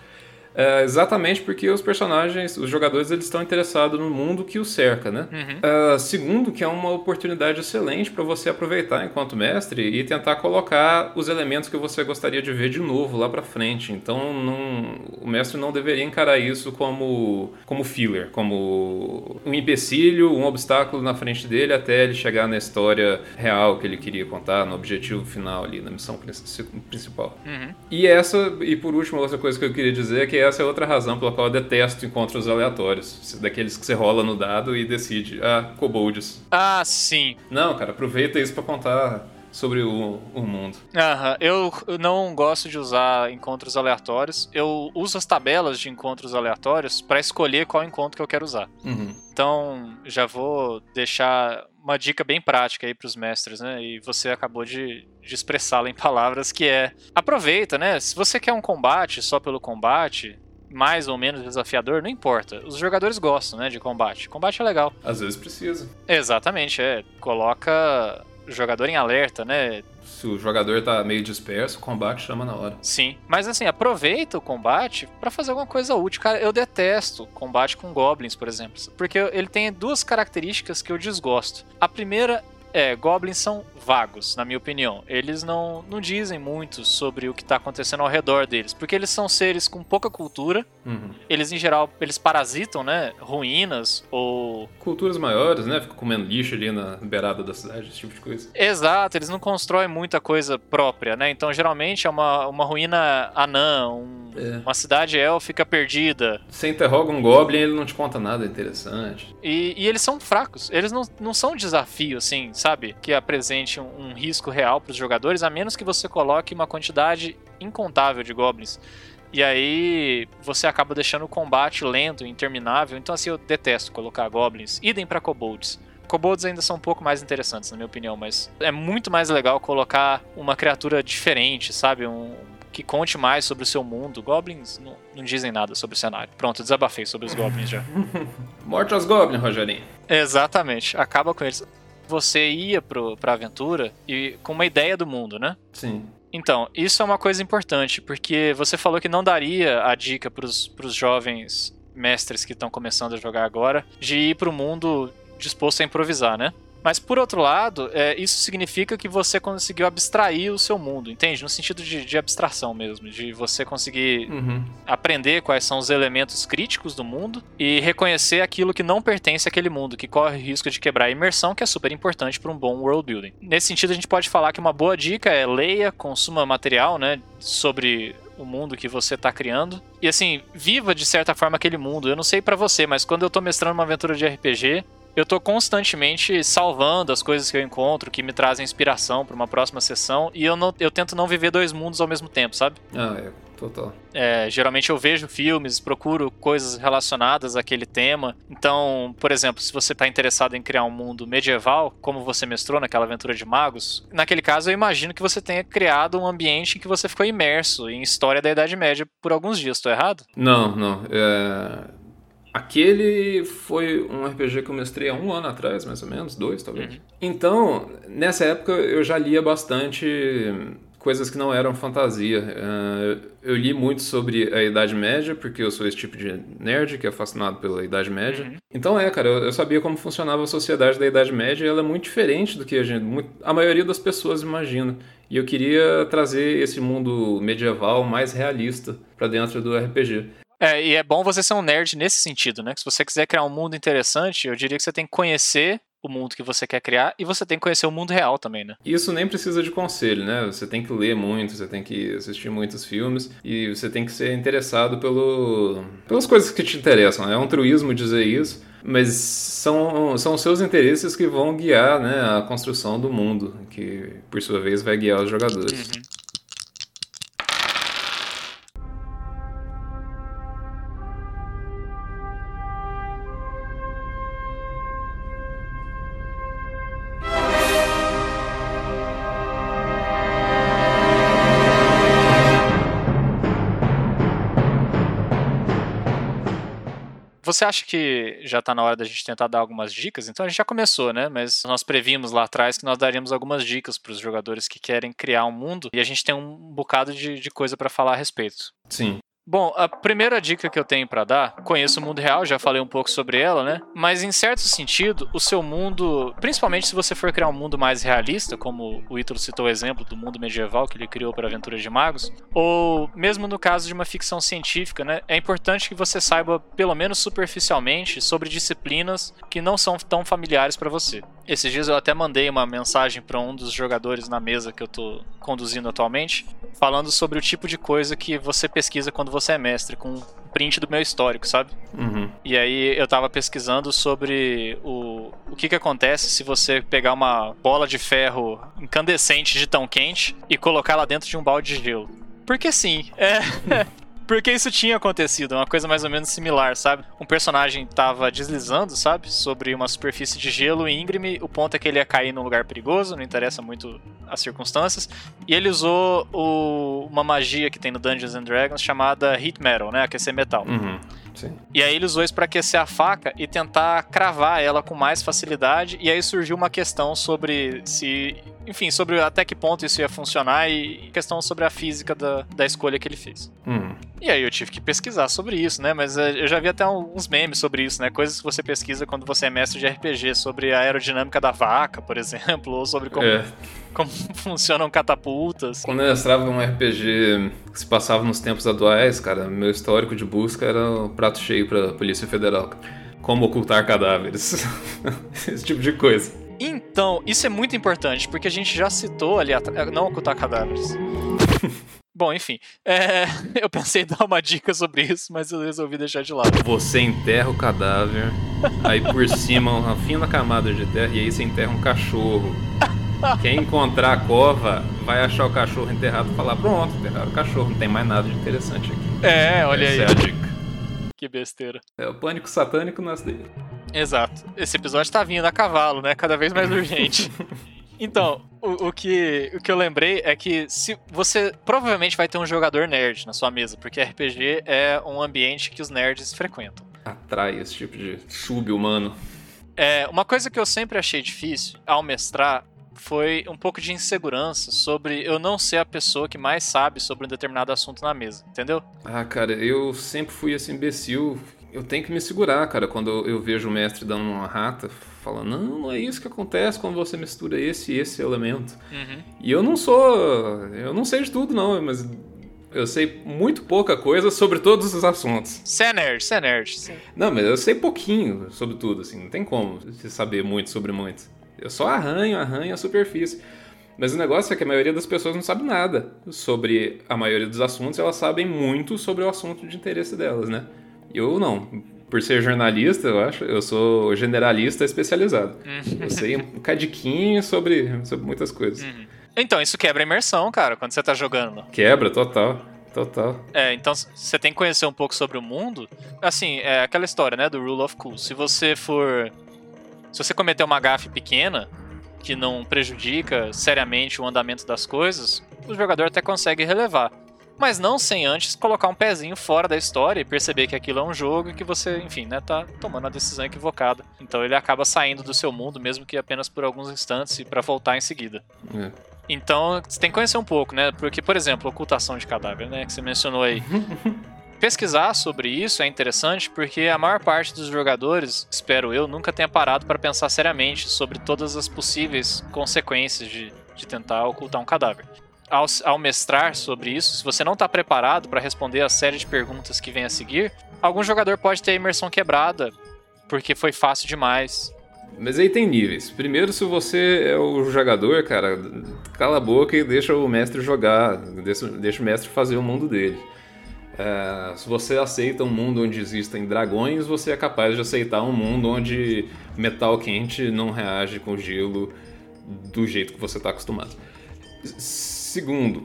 Speaker 2: É, exatamente porque os personagens, os jogadores, eles estão interessados no mundo que os cerca, né?
Speaker 1: Uhum.
Speaker 2: Ah, segundo, que é uma oportunidade excelente para você aproveitar enquanto mestre e tentar colocar os elementos que você gostaria de ver de novo lá para frente. Então, não- o mestre não deveria encarar isso como, como filler, como um empecilho, um obstáculo na frente dele até ele chegar na história real que ele queria contar, no objetivo final ali, na missão princi- principal.
Speaker 1: Uhum.
Speaker 2: E essa, e por último, outra coisa que eu queria dizer é que essa é outra razão pela qual eu detesto encontros aleatórios. Daqueles que você rola no dado e decide, ah, kobolds.
Speaker 1: Ah, sim.
Speaker 2: Não, cara, aproveita isso pra contar sobre o, o mundo.
Speaker 1: Aham, eu não gosto de usar encontros aleatórios. Eu uso as tabelas de encontros aleatórios pra escolher qual encontro que eu quero usar.
Speaker 2: Uhum.
Speaker 1: Então, já vou deixar uma dica bem prática aí pros mestres, né? E você acabou de, de expressá-la em palavras, que é aproveita, né? Se você quer um combate só pelo combate, mais ou menos desafiador, não importa. Os jogadores gostam, né, de combate. Combate é legal.
Speaker 2: Às vezes precisa.
Speaker 1: Exatamente, é. Coloca o jogador em alerta, né?
Speaker 2: Se o jogador tá meio disperso, o combate chama na hora.
Speaker 1: Sim. Mas assim, aproveita o combate pra fazer alguma coisa útil. Cara, eu detesto combate com goblins, por exemplo. Porque ele tem duas características que eu desgosto. A primeira é, goblins são vagos, na minha opinião. Eles não, não dizem muito sobre o que tá acontecendo ao redor deles. Porque eles são seres com pouca cultura.
Speaker 2: Uhum.
Speaker 1: Eles, em geral, eles parasitam, né? Ruínas ou
Speaker 2: Culturas maiores, né? Fica comendo lixo ali na beirada da cidade, esse tipo de coisa.
Speaker 1: Exato, eles não constroem muita coisa própria, né? Então, geralmente é uma, uma ruína anã, um-
Speaker 2: É.
Speaker 1: uma cidade élfica perdida.
Speaker 2: Você interroga um goblin, ele não te conta nada interessante.
Speaker 1: E, e eles são fracos. Eles não, não são um desafio, assim, sabe? Que apresente um, um risco real para os jogadores, a menos que você coloque uma quantidade incontável de goblins. E aí você acaba deixando o combate lento, interminável. Então, assim, eu detesto colocar goblins. Idem para kobolds. Kobolds ainda são um pouco mais interessantes, na minha opinião, mas é muito mais legal colocar uma criatura diferente, sabe? Um, que conte mais sobre o seu mundo. Goblins não, não dizem nada sobre o cenário. Pronto, desabafei sobre os goblins já.
Speaker 2: Morte aos goblins, Rogerinho.
Speaker 1: Exatamente, acaba com eles. Você ia pro, pra aventura e com uma ideia do mundo, né?
Speaker 2: Sim.
Speaker 1: Então, isso é uma coisa importante, porque você falou que não daria a dica pros, pros jovens mestres que estão começando a jogar agora de ir pro mundo disposto a improvisar, né? Mas por outro lado, é, isso significa que você conseguiu abstrair o seu mundo, entende? No sentido de, de abstração mesmo, de você conseguir
Speaker 2: Uhum.
Speaker 1: aprender quais são os elementos críticos do mundo e reconhecer aquilo que não pertence àquele mundo, que corre o risco de quebrar a imersão, que é super importante para um bom world building. Nesse sentido, a gente pode falar que uma boa dica é leia, consuma material, né, sobre o mundo que você tá criando. E assim, viva de certa forma aquele mundo. Eu não sei pra você, mas quando eu tô mestrando uma aventura de RPG, eu tô constantemente salvando as coisas que eu encontro, que me trazem inspiração pra uma próxima sessão, e eu, não, eu tento não viver dois mundos ao mesmo tempo, sabe?
Speaker 2: Ah, é, total.
Speaker 1: É, geralmente eu vejo filmes, procuro coisas relacionadas àquele tema. Então, por exemplo, se você está interessado em criar um mundo medieval, como você mestrou naquela aventura de magos, naquele caso eu imagino que você tenha criado um ambiente em que você ficou imerso em história da Idade Média por alguns dias. Estou errado?
Speaker 2: Não, não. É... Aquele foi um RPG que eu mestrei há um ano atrás, mais ou menos, dois talvez.
Speaker 1: Uhum.
Speaker 2: Então, nessa época eu já lia bastante coisas que não eram fantasia. É, Eu li muito sobre a Idade Média, porque eu sou esse tipo de nerd que é fascinado pela Idade Média.
Speaker 1: Uhum.
Speaker 2: Então é, cara, eu eu sabia como funcionava a sociedade da Idade Média e ela é muito diferente do que a gente, a maioria das pessoas imagina. E eu queria trazer esse mundo medieval mais realista pra dentro do RPG.
Speaker 1: É, e é bom você ser um nerd nesse sentido, né? Que se você quiser criar um mundo interessante, eu diria que você tem que conhecer o mundo que você quer criar e você tem que conhecer o mundo real também, né?
Speaker 2: Isso nem precisa de conselho, né? Você tem que ler muito, você tem que assistir muitos filmes e você tem que ser interessado pelo, pelas coisas que te interessam. É um truísmo dizer isso, mas são, são os seus interesses que vão guiar né, a construção do mundo, que por sua vez vai guiar os jogadores.
Speaker 1: Você acha que já tá na hora da gente tentar dar algumas dicas? Então a gente já começou, né? Mas nós previmos lá atrás que nós daríamos algumas dicas para os jogadores que querem criar um mundo e a gente tem um bocado de, de coisa para falar a respeito.
Speaker 2: Sim.
Speaker 1: Bom, a primeira dica que eu tenho pra dar, conheço o mundo real, já falei um pouco sobre ela, né? Mas em certo sentido, o seu mundo, principalmente se você for criar um mundo mais realista, como o Ítalo citou o exemplo do mundo medieval que ele criou para Aventuras de Magos, ou mesmo no caso de uma ficção científica, né? É importante que você saiba, pelo menos superficialmente, sobre disciplinas que não são tão familiares pra você. Esses dias eu até mandei uma mensagem pra um dos jogadores na mesa que eu tô conduzindo atualmente, falando sobre o tipo de coisa que você pesquisa quando você é mestre, com um print do meu histórico, sabe?
Speaker 2: Uhum.
Speaker 1: E aí eu tava pesquisando sobre o, o que que acontece se você pegar uma bola de ferro incandescente de tão quente e colocar lá dentro de um balde de gelo. Porque sim, é. Porque isso tinha acontecido, uma coisa mais ou menos similar, sabe? Um personagem tava deslizando, sabe? Sobre uma superfície de gelo íngreme, o ponto é que ele ia cair num lugar perigoso, não interessa muito as circunstâncias. E ele usou o- uma magia que tem no Dungeons and Dragons chamada Heat Metal, né? Aquecer metal.
Speaker 2: Uhum. Sim.
Speaker 1: E aí ele usou isso pra aquecer a faca e tentar cravar ela com mais facilidade. E aí surgiu uma questão sobre se. Enfim, sobre até que ponto isso ia funcionar e questão sobre a física da, da escolha que ele fez.
Speaker 2: Uhum.
Speaker 1: E aí eu tive que pesquisar sobre isso, né? Mas eh, eu já vi até alguns memes sobre isso, né? Coisas que você pesquisa quando você é mestre de RPG, sobre a aerodinâmica da vaca, por exemplo, ou sobre como,
Speaker 2: É.
Speaker 1: como funcionam catapultas.
Speaker 2: Quando eu mestrava um RPG que se passava nos tempos atuais, cara, meu histórico de busca era o prato cheio pra Polícia Federal. Como ocultar cadáveres. Esse tipo de coisa.
Speaker 1: Então, isso é muito importante, porque a gente já citou ali atrás. Não ocultar cadáveres. Bom, enfim. é, eu pensei em dar uma dica sobre isso, mas eu resolvi deixar de lado.
Speaker 2: Você enterra o cadáver, aí por cima uma fina camada de terra, e aí você enterra um cachorro. Quem encontrar a cova vai achar o cachorro enterrado e falar: Pronto, enterraram o cachorro, não tem mais nada de interessante aqui.
Speaker 1: É, olha
Speaker 2: Essa
Speaker 1: aí.
Speaker 2: é a dica.
Speaker 1: Que besteira.
Speaker 2: É o pânico satânico nas dele.
Speaker 1: Exato. Esse episódio tá vindo a cavalo, né? Cada vez mais urgente. Então, o, o, que, o que eu lembrei é que se você provavelmente vai ter um jogador nerd na sua mesa, porque RPG é um ambiente que os nerds frequentam.
Speaker 2: Atrai esse tipo de sub-humano.
Speaker 1: É, uma coisa que eu sempre achei difícil ao mestrar foi um pouco de insegurança sobre eu não ser a pessoa que mais sabe sobre um determinado assunto na mesa, entendeu?
Speaker 2: Ah, cara, eu sempre fui esse imbecil. Eu tenho que me segurar, cara, quando eu vejo o mestre dando uma rata, falando, não, não é isso que acontece quando você mistura esse e esse elemento. Uhum. E eu não sou. Eu não sei de tudo, não, mas eu sei muito pouca coisa sobre todos os assuntos.
Speaker 1: Você é nerd, você é nerd.
Speaker 2: Não, mas eu sei pouquinho sobre tudo, assim, não tem como você saber muito sobre muito. Eu só arranho, arranho a superfície. Mas o negócio é que a maioria das pessoas não sabe nada sobre a maioria dos assuntos, elas sabem muito sobre o assunto de interesse delas, né? Eu não. Por ser jornalista, eu acho, eu sou generalista especializado. Uhum. Eu sei um cadiquinho sobre, sobre muitas coisas. Uhum.
Speaker 1: Então, isso quebra a imersão, cara, quando você tá jogando.
Speaker 2: Quebra, total. Total.
Speaker 1: É, então você tem que conhecer um pouco sobre o mundo. Assim, é aquela história, né, do Rule of Cool. Se você for se você cometer uma gafe pequena, que não prejudica seriamente o andamento das coisas, o jogador até consegue relevar. Mas não sem antes colocar um pezinho fora da história e perceber que aquilo é um jogo e que você, enfim, né, tá tomando a decisão equivocada. Então ele acaba saindo do seu mundo, mesmo que apenas por alguns instantes, e para voltar em seguida. É. Então, você tem que conhecer um pouco, né? Porque, por exemplo, ocultação de cadáver, né? Que você mencionou aí. pesquisar sobre isso é interessante porque a maior parte dos jogadores, espero eu, nunca tenha parado para pensar seriamente sobre todas as possíveis consequências de, de tentar ocultar um cadáver. Ao, ao mestrar sobre isso, se você não está preparado para responder a série de perguntas que vem a seguir, algum jogador pode ter a imersão quebrada porque foi fácil demais.
Speaker 2: Mas aí tem níveis. Primeiro, se você é o jogador, cara, cala a boca e deixa o mestre jogar, deixa, deixa o mestre fazer o mundo dele. É, se você aceita um mundo onde existem dragões, você é capaz de aceitar um mundo onde metal quente não reage com gelo do jeito que você está acostumado. Segundo,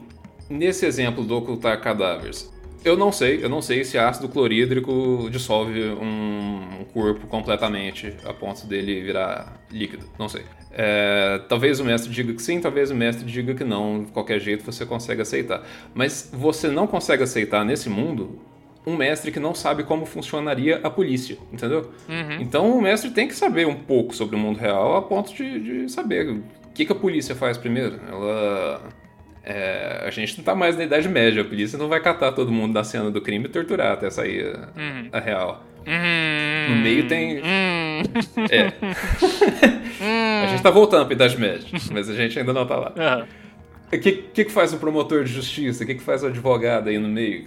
Speaker 2: nesse exemplo do ocultar cadáveres, eu não sei, eu não sei se ácido clorídrico dissolve um corpo completamente a ponto dele virar líquido. Não sei. É, talvez o mestre diga que sim, talvez o mestre diga que não. De qualquer jeito você consegue aceitar. Mas você não consegue aceitar nesse mundo um mestre que não sabe como funcionaria a polícia, entendeu? Uhum. Então o mestre tem que saber um pouco sobre o mundo real a ponto de, de saber o que, que a polícia faz primeiro. Ela. É, a gente não tá mais na Idade Média, a polícia não vai catar todo mundo da cena do crime e torturar até sair a, uhum. a real. Uhum. No meio tem. Uhum. É. a gente tá voltando pra Idade Média, mas a gente ainda não tá lá. O que, que, que, faz o promotor de justiça? O que, que faz o advogado aí no meio?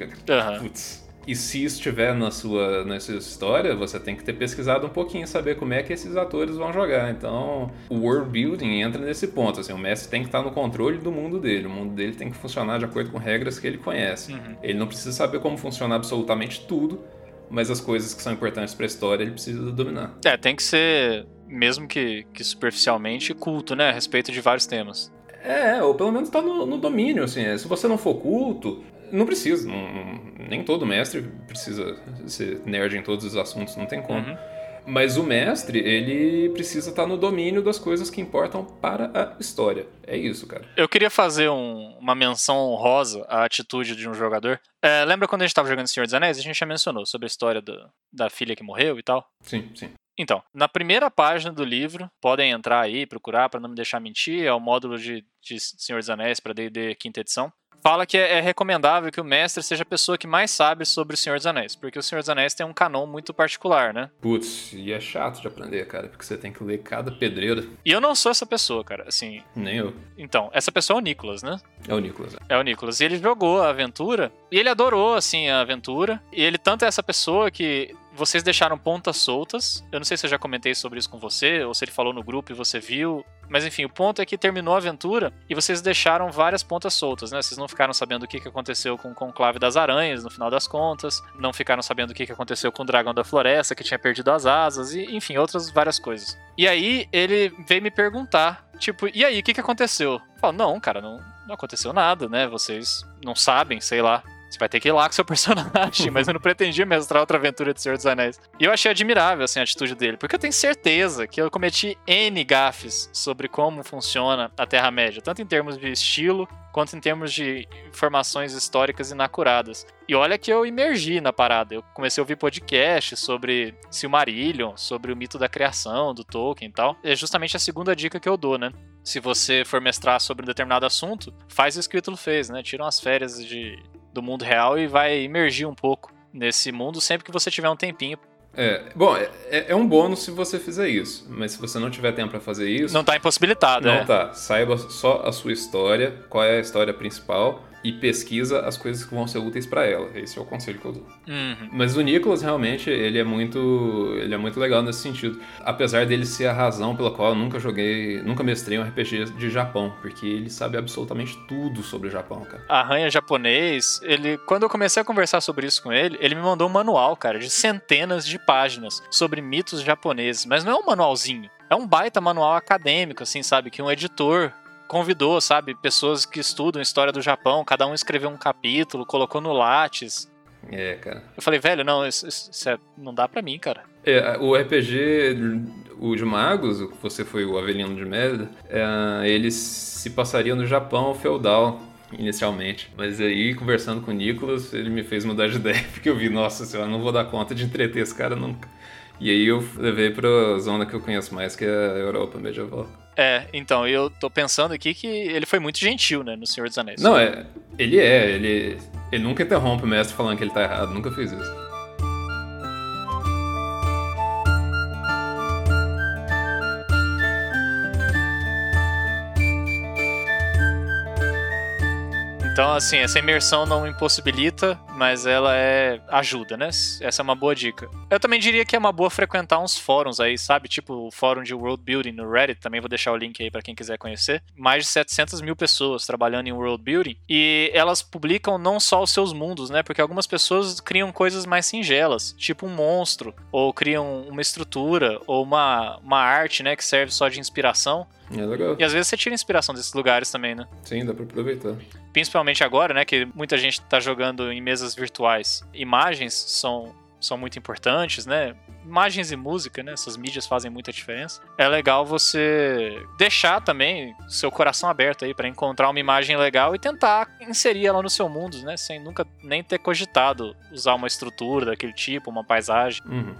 Speaker 2: Putz. E se estiver na sua, na sua história, você tem que ter pesquisado um pouquinho, saber como é que esses atores vão jogar. Então, o world building entra nesse ponto. Assim, o mestre tem que estar no controle do mundo dele. O mundo dele tem que funcionar de acordo com regras que ele conhece. Uhum. Ele não precisa saber como funciona absolutamente tudo, mas as coisas que são importantes para a história ele precisa dominar.
Speaker 1: É, tem que ser, mesmo que, que superficialmente, culto, né, a respeito de vários temas.
Speaker 2: É, ou pelo menos tá no, no domínio, assim. É, se você não for culto, não precisa. Não, nem todo mestre precisa ser nerd em todos os assuntos, não tem como. Uhum. Mas o mestre, ele precisa estar no domínio das coisas que importam para a história. É isso, cara.
Speaker 1: Eu queria fazer um, uma menção honrosa à atitude de um jogador. É, lembra quando a gente estava jogando Senhor dos Anéis? A gente já mencionou sobre a história do, da filha que morreu e tal?
Speaker 2: Sim, sim.
Speaker 1: Então, na primeira página do livro, podem entrar aí, procurar para não me deixar mentir, é o módulo de, de Senhor dos Anéis para D&D quinta edição fala que é, é, recomendável que o mestre seja a pessoa que mais sabe sobre o Senhor dos Anéis, porque o Senhor dos Anéis tem um canon muito particular, né?
Speaker 2: Putz, e é chato de aprender, cara, porque você tem que ler cada pedreira.
Speaker 1: E eu não sou essa pessoa, cara, assim.
Speaker 2: Nem eu.
Speaker 1: Então, essa pessoa é o Nicolas, né?
Speaker 2: É o Nicolas.
Speaker 1: É, é o Nicolas. E ele jogou a aventura, e ele adorou, assim, a aventura. E ele tanto é essa pessoa que vocês deixaram pontas soltas. Eu não sei se eu já comentei sobre isso com você, ou se ele falou no grupo e você viu. Mas enfim, o ponto é que terminou a aventura e vocês deixaram várias pontas soltas, né? Vocês não ficaram sabendo o que aconteceu com o Conclave das Aranhas, no final das contas. Não ficaram sabendo o que aconteceu com o Dragão da Floresta, que tinha perdido as asas, e enfim, outras várias coisas. E aí ele veio me perguntar, tipo, e aí, o que, aconteceu? Eu falo, não, cara, não, não aconteceu nada, né? Vocês não sabem, sei lá. Você vai ter que ir lá com seu personagem, mas eu não pretendia mestrar outra aventura de Senhor dos Anéis. E eu achei admirável assim, a atitude dele, porque eu tenho certeza que eu cometi N gafes sobre como funciona a Terra-média, tanto em termos de estilo quanto em termos de informações históricas inacuradas. E olha que eu imergi na parada. Eu comecei a ouvir podcast sobre Silmarillion, sobre o mito da criação do Tolkien e tal. É justamente a segunda dica que eu dou, né? Se você for mestrar sobre um determinado assunto, faz isso que o Ítalo fez, né? Tira umas férias de, do mundo real e vai imergir um pouco nesse mundo sempre que você tiver um tempinho
Speaker 2: é, bom, é, é, um bônus se você fizer isso, mas se você não tiver tempo para fazer isso.
Speaker 1: Não tá impossibilitado,
Speaker 2: Não
Speaker 1: é.
Speaker 2: tá. Saiba só a sua história, qual é a história principal e pesquisa as coisas que vão ser úteis para ela. Esse é o conselho que eu dou.
Speaker 1: Uhum.
Speaker 2: Mas o Nicholas realmente ele é muito ele é muito legal nesse sentido. Apesar dele ser a razão pela qual eu nunca joguei, nunca mestrei um RPG de Japão, porque ele sabe absolutamente tudo sobre o Japão, cara.
Speaker 1: Arranha japonês, ele quando eu comecei a conversar sobre isso com ele, ele me mandou um manual, cara, de centenas de páginas sobre mitos japoneses, mas não é um manualzinho. É um baita manual acadêmico, assim, sabe? Que um editor convidou, sabe, pessoas que estudam história do Japão, cada um escreveu um capítulo, colocou no Lattes.
Speaker 2: É, cara.
Speaker 1: Eu falei, velho, não, isso, isso é, não dá pra mim, cara.
Speaker 2: É, o RPG, o de Magos, você foi o Avelino de Merda, é, ele se passaria no Japão feudal, inicialmente. Mas aí, conversando com o Nicolas, ele me fez mudar de ideia, porque eu vi, nossa senhora, não vou dar conta de entreter esse cara nunca. E aí eu levei pra zona que eu conheço mais, que é a Europa medieval.
Speaker 1: É, então, eu tô pensando aqui que ele foi muito gentil, né, no Senhor dos Anéis.
Speaker 2: Não, é. Ele é, ele. Ele nunca interrompe o mestre falando que ele tá errado, nunca fez isso.
Speaker 1: Então, assim, essa imersão não impossibilita, mas ela é ajuda, né? Essa é uma boa dica. Eu também diria que é uma boa frequentar uns fóruns aí, sabe? Tipo o fórum de world building no Reddit, também vou deixar o link aí para quem quiser conhecer. Mais de 700 mil pessoas trabalhando em world building e elas publicam não só os seus mundos, né? Porque algumas pessoas criam coisas mais singelas, tipo um monstro, ou criam uma estrutura, ou uma, uma arte, né? Que serve só de inspiração.
Speaker 2: É legal.
Speaker 1: E às vezes você tira inspiração desses lugares também, né?
Speaker 2: Sim, dá pra aproveitar.
Speaker 1: Principalmente agora, né? Que muita gente tá jogando em mesas virtuais. Imagens são, são muito importantes, né? Imagens e música, né? Essas mídias fazem muita diferença. É legal você deixar também seu coração aberto aí para encontrar uma imagem legal e tentar inserir ela no seu mundo, né? Sem nunca nem ter cogitado usar uma estrutura daquele tipo, uma paisagem.
Speaker 2: Uhum.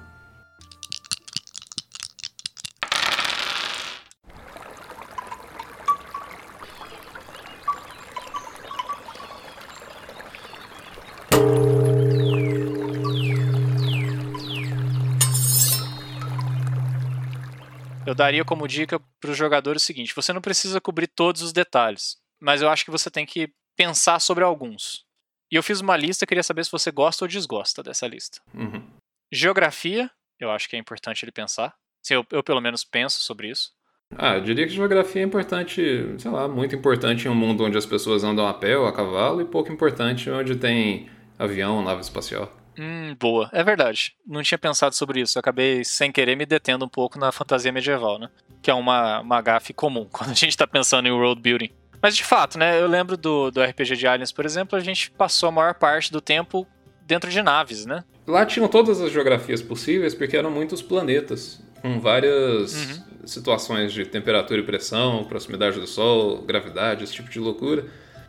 Speaker 1: Daria como dica para os jogadores o seguinte: você não precisa cobrir todos os detalhes, mas eu acho que você tem que pensar sobre alguns. E eu fiz uma lista, queria saber se você gosta ou desgosta dessa lista.
Speaker 2: Uhum.
Speaker 1: Geografia, eu acho que é importante ele pensar. Assim, eu, eu pelo menos penso sobre isso.
Speaker 2: Ah, eu diria que geografia é importante, sei lá, muito importante em um mundo onde as pessoas andam a pé ou a cavalo e pouco importante onde tem avião, nave espacial.
Speaker 1: Hum, boa. É verdade. Não tinha pensado sobre isso. Eu acabei, sem querer, me detendo um pouco na fantasia medieval, né? Que é uma, uma gafe comum quando a gente tá pensando em world building. Mas de fato, né? Eu lembro do, do RPG de Aliens, por exemplo, a gente passou a maior parte do tempo dentro de naves, né?
Speaker 2: Lá tinham todas as geografias possíveis, porque eram muitos planetas, com várias uhum. situações de temperatura e pressão, proximidade do Sol, gravidade, esse tipo de loucura.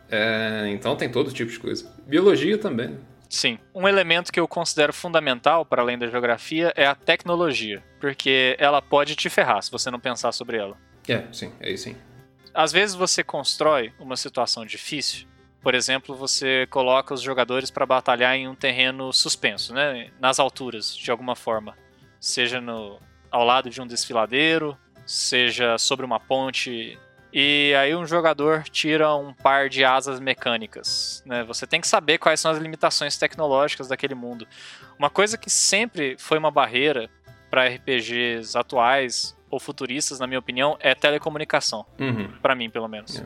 Speaker 2: É, então tem todo tipo de coisa. Biologia também.
Speaker 1: Sim. Um elemento que eu considero fundamental para além da geografia é a tecnologia, porque ela pode te ferrar se você não pensar sobre ela.
Speaker 2: É, sim, aí sim.
Speaker 1: Às vezes você constrói uma situação difícil. Por exemplo, você coloca os jogadores para batalhar em um terreno suspenso, né? nas alturas, de alguma forma. Seja no, ao lado de um desfiladeiro, seja sobre uma ponte e aí um jogador tira um par de asas mecânicas. Né? Você tem que saber quais são as limitações tecnológicas daquele mundo. Uma coisa que sempre foi uma barreira para RPGs atuais ou futuristas, na minha opinião, é telecomunicação.
Speaker 2: Uhum.
Speaker 1: Para mim, pelo menos.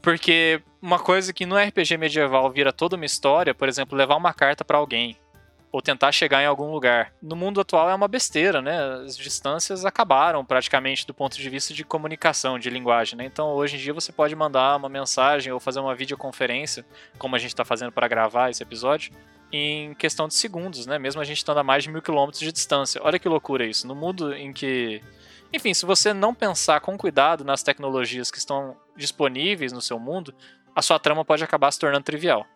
Speaker 1: Porque uma coisa que no RPG medieval vira toda uma história, por exemplo, levar uma carta para alguém ou tentar chegar em algum lugar. No mundo atual é uma besteira, né? As distâncias acabaram praticamente do ponto de vista de comunicação, de linguagem, né? Então hoje em dia você pode mandar uma mensagem ou fazer uma videoconferência, como a gente está fazendo para gravar esse episódio, em questão de segundos, né? Mesmo a gente estando a mais de mil quilômetros de distância. Olha que loucura isso. No mundo em que. Enfim, se você não pensar com cuidado nas tecnologias que estão disponíveis no seu mundo, a sua trama pode acabar se tornando trivial.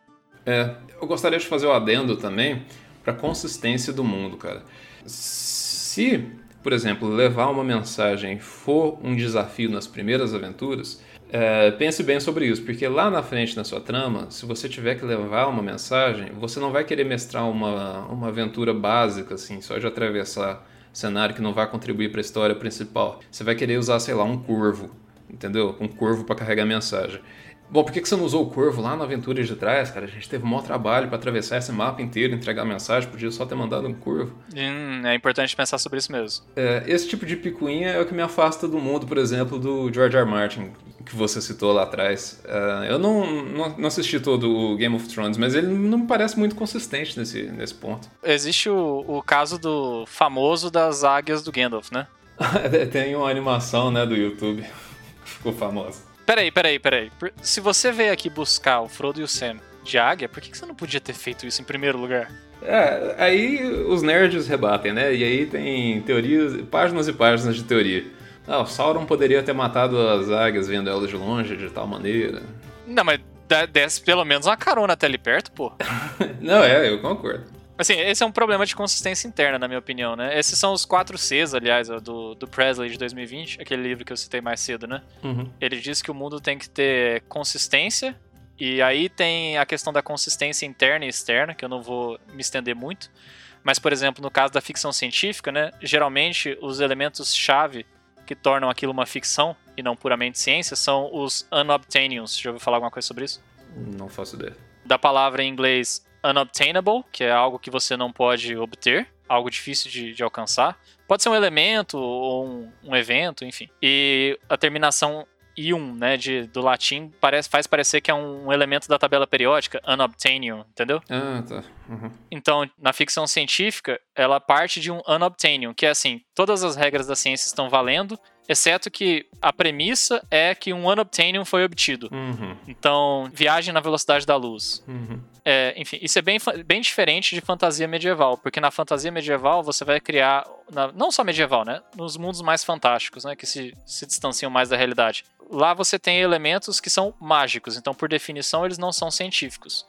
Speaker 2: É, eu gostaria de fazer o adendo também para consistência do mundo, cara. Se, por exemplo, levar uma mensagem for um desafio nas primeiras aventuras, é, pense bem sobre isso, porque lá na frente na sua trama, se você tiver que levar uma mensagem, você não vai querer mestrar uma, uma aventura básica, assim, só de atravessar cenário que não vai contribuir para a história principal. Você vai querer usar, sei lá, um curvo, entendeu? Um curvo para carregar mensagem. Bom, por que você não usou o Corvo lá na aventura de trás, cara? A gente teve um maior trabalho para atravessar esse mapa inteiro, entregar mensagem, podia só ter mandado um Corvo.
Speaker 1: Hum, é importante pensar sobre isso mesmo.
Speaker 2: É, esse tipo de picuinha é o que me afasta do mundo, por exemplo, do George R. R. Martin, que você citou lá atrás. Uh, eu não, não, não, assisti todo o Game of Thrones, mas ele não me parece muito consistente nesse, nesse ponto.
Speaker 1: Existe o, o caso do famoso das águias do Gandalf, né?
Speaker 2: Tem uma animação, né, do YouTube. Ficou famosa.
Speaker 1: Peraí, peraí, peraí. Se você veio aqui buscar o Frodo e o Sam de águia, por que você não podia ter feito isso em primeiro lugar?
Speaker 2: É, aí os nerds rebatem, né? E aí tem teorias, páginas e páginas de teoria. Ah, o Sauron poderia ter matado as águias vendo elas de longe de tal maneira.
Speaker 1: Não, mas desce pelo menos uma carona até ali perto, pô.
Speaker 2: não, é, eu concordo.
Speaker 1: Assim, esse é um problema de consistência interna, na minha opinião, né? Esses são os quatro Cs, aliás, do, do Presley de 2020, aquele livro que eu citei mais cedo, né? Uhum. Ele diz que o mundo tem que ter consistência, e aí tem a questão da consistência interna e externa, que eu não vou me estender muito. Mas, por exemplo, no caso da ficção científica, né? Geralmente os elementos-chave que tornam aquilo uma ficção e não puramente ciência são os unobtainiums. Já ouviu falar alguma coisa sobre isso?
Speaker 2: Não faço ideia.
Speaker 1: Da palavra em inglês unobtainable, que é algo que você não pode obter, algo difícil de, de alcançar. Pode ser um elemento ou um, um, evento, enfim. E a terminação ium, né, de, do latim, parece, faz parecer que é um elemento da tabela periódica, unobtainium, entendeu?
Speaker 2: Ah, tá. Uhum.
Speaker 1: Então, na ficção científica, ela parte de um unobtainium, que é assim, todas as regras da ciência estão valendo, exceto que a premissa é que um unobtainium foi obtido.
Speaker 2: Uhum.
Speaker 1: Então, viagem na velocidade da luz.
Speaker 2: Uhum.
Speaker 1: É, enfim, isso é bem, bem diferente de fantasia medieval, porque na fantasia medieval você vai criar, na, não só medieval, né? Nos mundos mais fantásticos, né? Que se, se distanciam mais da realidade. Lá você tem elementos que são mágicos, então por definição eles não são científicos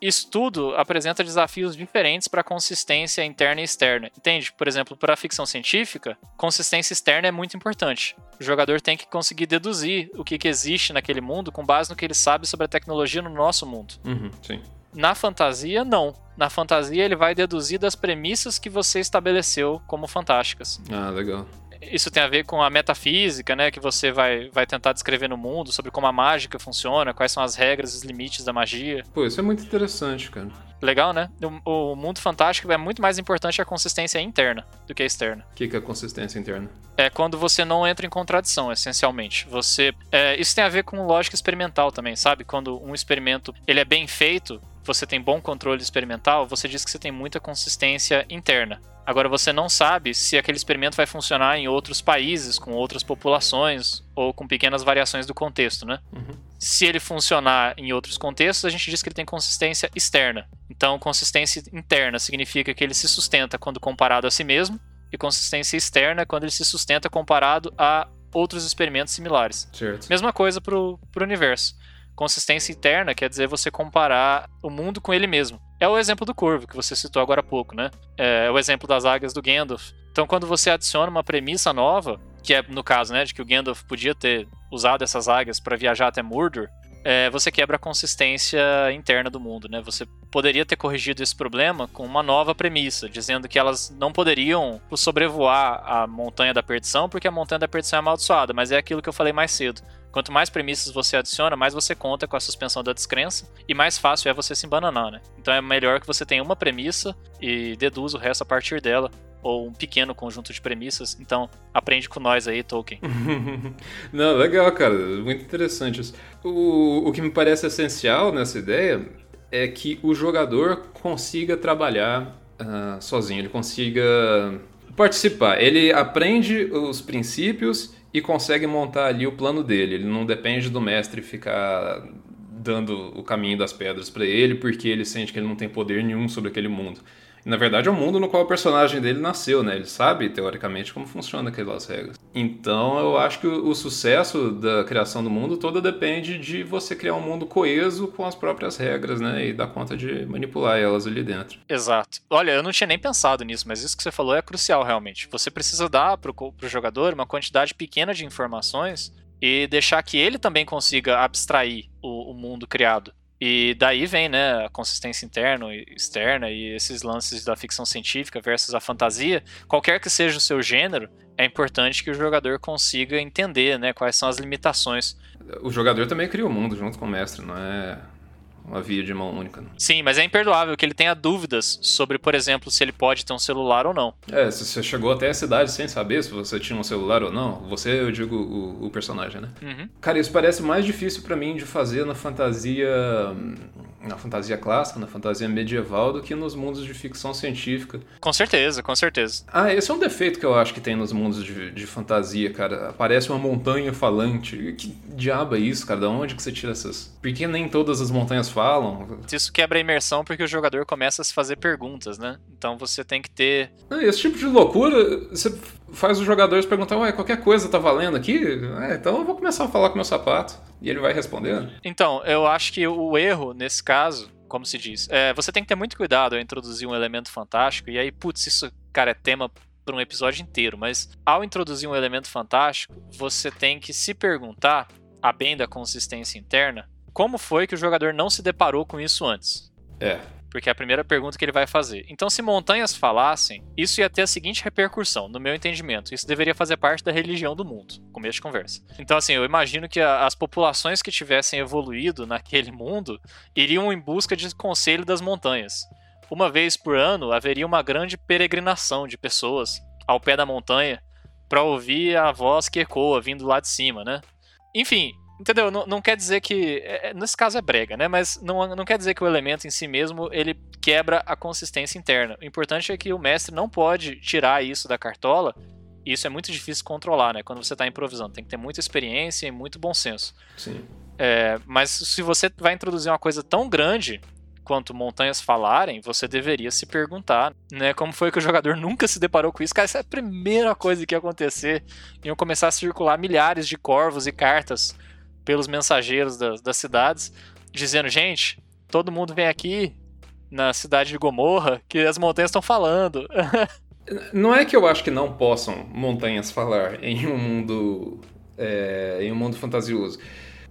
Speaker 1: isso tudo apresenta desafios diferentes para consistência interna e externa. Entende? Por exemplo, para a ficção científica, consistência externa é muito importante. O jogador tem que conseguir deduzir o que, que existe naquele mundo com base no que ele sabe sobre a tecnologia no nosso mundo.
Speaker 2: Uhum, sim.
Speaker 1: Na fantasia, não. Na fantasia, ele vai deduzir das premissas que você estabeleceu como fantásticas.
Speaker 2: Ah, legal
Speaker 1: isso tem a ver com a metafísica, né, que você vai, vai tentar descrever no mundo, sobre como a mágica funciona, quais são as regras, os limites da magia.
Speaker 2: Pô, isso é muito interessante, cara.
Speaker 1: Legal, né? O, o mundo fantástico é muito mais importante a consistência interna do que a externa.
Speaker 2: O que, que é consistência interna?
Speaker 1: É quando você não entra em contradição, essencialmente. Você, é, isso tem a ver com lógica experimental também, sabe? Quando um experimento ele é bem feito, você tem bom controle experimental, você diz que você tem muita consistência interna. Agora você não sabe se aquele experimento vai funcionar em outros países, com outras populações ou com pequenas variações do contexto, né?
Speaker 2: Uhum.
Speaker 1: Se ele funcionar em outros contextos, a gente diz que ele tem consistência externa. Então, consistência interna significa que ele se sustenta quando comparado a si mesmo, e consistência externa quando ele se sustenta comparado a outros experimentos similares.
Speaker 2: Certo.
Speaker 1: Mesma coisa para o universo. Consistência interna quer dizer você comparar o mundo com ele mesmo. É o exemplo do Corvo, que você citou agora há pouco, né? É o exemplo das águias do Gandalf. Então, quando você adiciona uma premissa nova, que é no caso, né, de que o Gandalf podia ter usado essas águias para viajar até Mordor, é, você quebra a consistência interna do mundo, né? Você poderia ter corrigido esse problema com uma nova premissa, dizendo que elas não poderiam sobrevoar a montanha da perdição, porque a montanha da perdição é amaldiçoada, mas é aquilo que eu falei mais cedo. Quanto mais premissas você adiciona, mais você conta com a suspensão da descrença e mais fácil é você se embananar, né? Então é melhor que você tenha uma premissa e deduza o resto a partir dela ou um pequeno conjunto de premissas. Então, aprende com nós aí, Tolkien.
Speaker 2: Não, legal, cara. Muito interessante isso. O, o que me parece essencial nessa ideia é que o jogador consiga trabalhar uh, sozinho, ele consiga participar. Ele aprende os princípios e consegue montar ali o plano dele. Ele não depende do mestre ficar dando o caminho das pedras para ele, porque ele sente que ele não tem poder nenhum sobre aquele mundo. Na verdade, é o mundo no qual o personagem dele nasceu, né? Ele sabe, teoricamente, como funciona aquelas regras. Então, eu acho que o, o, sucesso da criação do mundo todo depende de você criar um mundo coeso com as próprias regras, né? E dar conta de manipular elas ali dentro.
Speaker 1: Exato. Olha, eu não tinha nem pensado nisso, mas isso que você falou é crucial, realmente. Você precisa dar pro, pro jogador uma quantidade pequena de informações e deixar que ele também consiga abstrair o, o mundo criado. E daí vem, né, a consistência interna e externa e esses lances da ficção científica versus a fantasia. Qualquer que seja o seu gênero, é importante que o jogador consiga entender, né, quais são as limitações.
Speaker 2: O jogador também cria o mundo junto com o mestre, não é uma via de mão única. Né?
Speaker 1: Sim, mas é imperdoável que ele tenha dúvidas sobre, por exemplo, se ele pode ter um celular ou não.
Speaker 2: É, se você chegou até a cidade sem saber se você tinha um celular ou não, você, eu digo, o, o personagem, né?
Speaker 1: Uhum.
Speaker 2: Cara, isso parece mais difícil para mim de fazer na fantasia na fantasia clássica, na fantasia medieval, do que nos mundos de ficção científica.
Speaker 1: Com certeza, com certeza.
Speaker 2: Ah, esse é um defeito que eu acho que tem nos mundos de, de fantasia, cara. Aparece uma montanha falante. Que diabo é isso, cara? Da onde que você tira essas? Por que nem todas as montanhas falam?
Speaker 1: Isso quebra a imersão porque o jogador começa a se fazer perguntas, né? Então você tem que ter.
Speaker 2: Esse tipo de loucura, você faz os jogadores perguntar, ué, qualquer coisa tá valendo aqui? É, então eu vou começar a falar com meu sapato. E ele vai respondendo.
Speaker 1: Então, eu acho que o erro, nesse caso, como se diz, é, você tem que ter muito cuidado ao introduzir um elemento fantástico, e aí, putz, isso, cara, é tema para um episódio inteiro, mas ao introduzir um elemento fantástico, você tem que se perguntar, a bem da consistência interna, como foi que o jogador não se deparou com isso antes.
Speaker 2: É.
Speaker 1: Porque é a primeira pergunta que ele vai fazer. Então, se montanhas falassem, isso ia ter a seguinte repercussão, no meu entendimento. Isso deveria fazer parte da religião do mundo. Começo de conversa. Então, assim, eu imagino que a, as populações que tivessem evoluído naquele mundo iriam em busca de conselho das montanhas. Uma vez por ano haveria uma grande peregrinação de pessoas ao pé da montanha para ouvir a voz que ecoa vindo lá de cima, né? Enfim, Entendeu? Não, não quer dizer que. É, é, nesse caso é brega, né? Mas não, não quer dizer que o elemento em si mesmo ele quebra a consistência interna. O importante é que o mestre não pode tirar isso da cartola. E isso é muito difícil controlar, né? Quando você está improvisando. Tem que ter muita experiência e muito bom senso.
Speaker 2: Sim.
Speaker 1: É, mas se você vai introduzir uma coisa tão grande quanto montanhas falarem, você deveria se perguntar, né? Como foi que o jogador nunca se deparou com isso? Cara, essa é a primeira coisa que ia acontecer. Iam começar a circular milhares de corvos e cartas pelos mensageiros das, das cidades, dizendo: gente, todo mundo vem aqui na cidade de Gomorra que as montanhas estão falando.
Speaker 2: não é que eu acho que não possam montanhas falar em um mundo é, em um mundo fantasioso.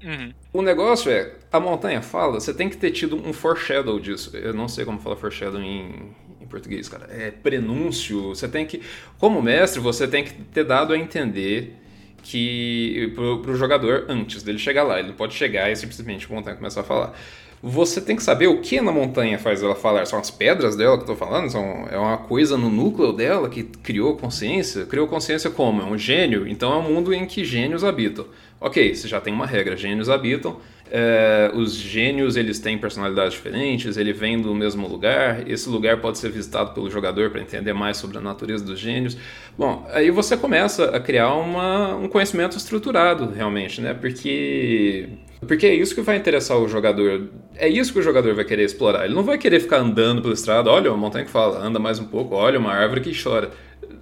Speaker 1: Uhum.
Speaker 2: O negócio é, a montanha fala, você tem que ter tido um foreshadow disso. Eu não sei como falar foreshadow em, em português, cara. É prenúncio. Você tem que, como mestre, você tem que ter dado a entender que pro, o jogador antes dele chegar lá. Ele não pode chegar e simplesmente a montanha começar a falar. Você tem que saber o que na montanha faz ela falar. São as pedras dela que eu tô falando? São, é uma coisa no núcleo dela que criou consciência? Criou consciência como? É um gênio? Então é um mundo em que gênios habitam. Ok, você já tem uma regra, gênios habitam. É, os gênios eles têm personalidades diferentes, ele vem do mesmo lugar. Esse lugar pode ser visitado pelo jogador para entender mais sobre a natureza dos gênios. Bom, aí você começa a criar uma, um conhecimento estruturado realmente, né? Porque porque é isso que vai interessar o jogador. É isso que o jogador vai querer explorar. Ele não vai querer ficar andando pela estrada, olha uma montanha que fala, anda mais um pouco, olha uma árvore que chora.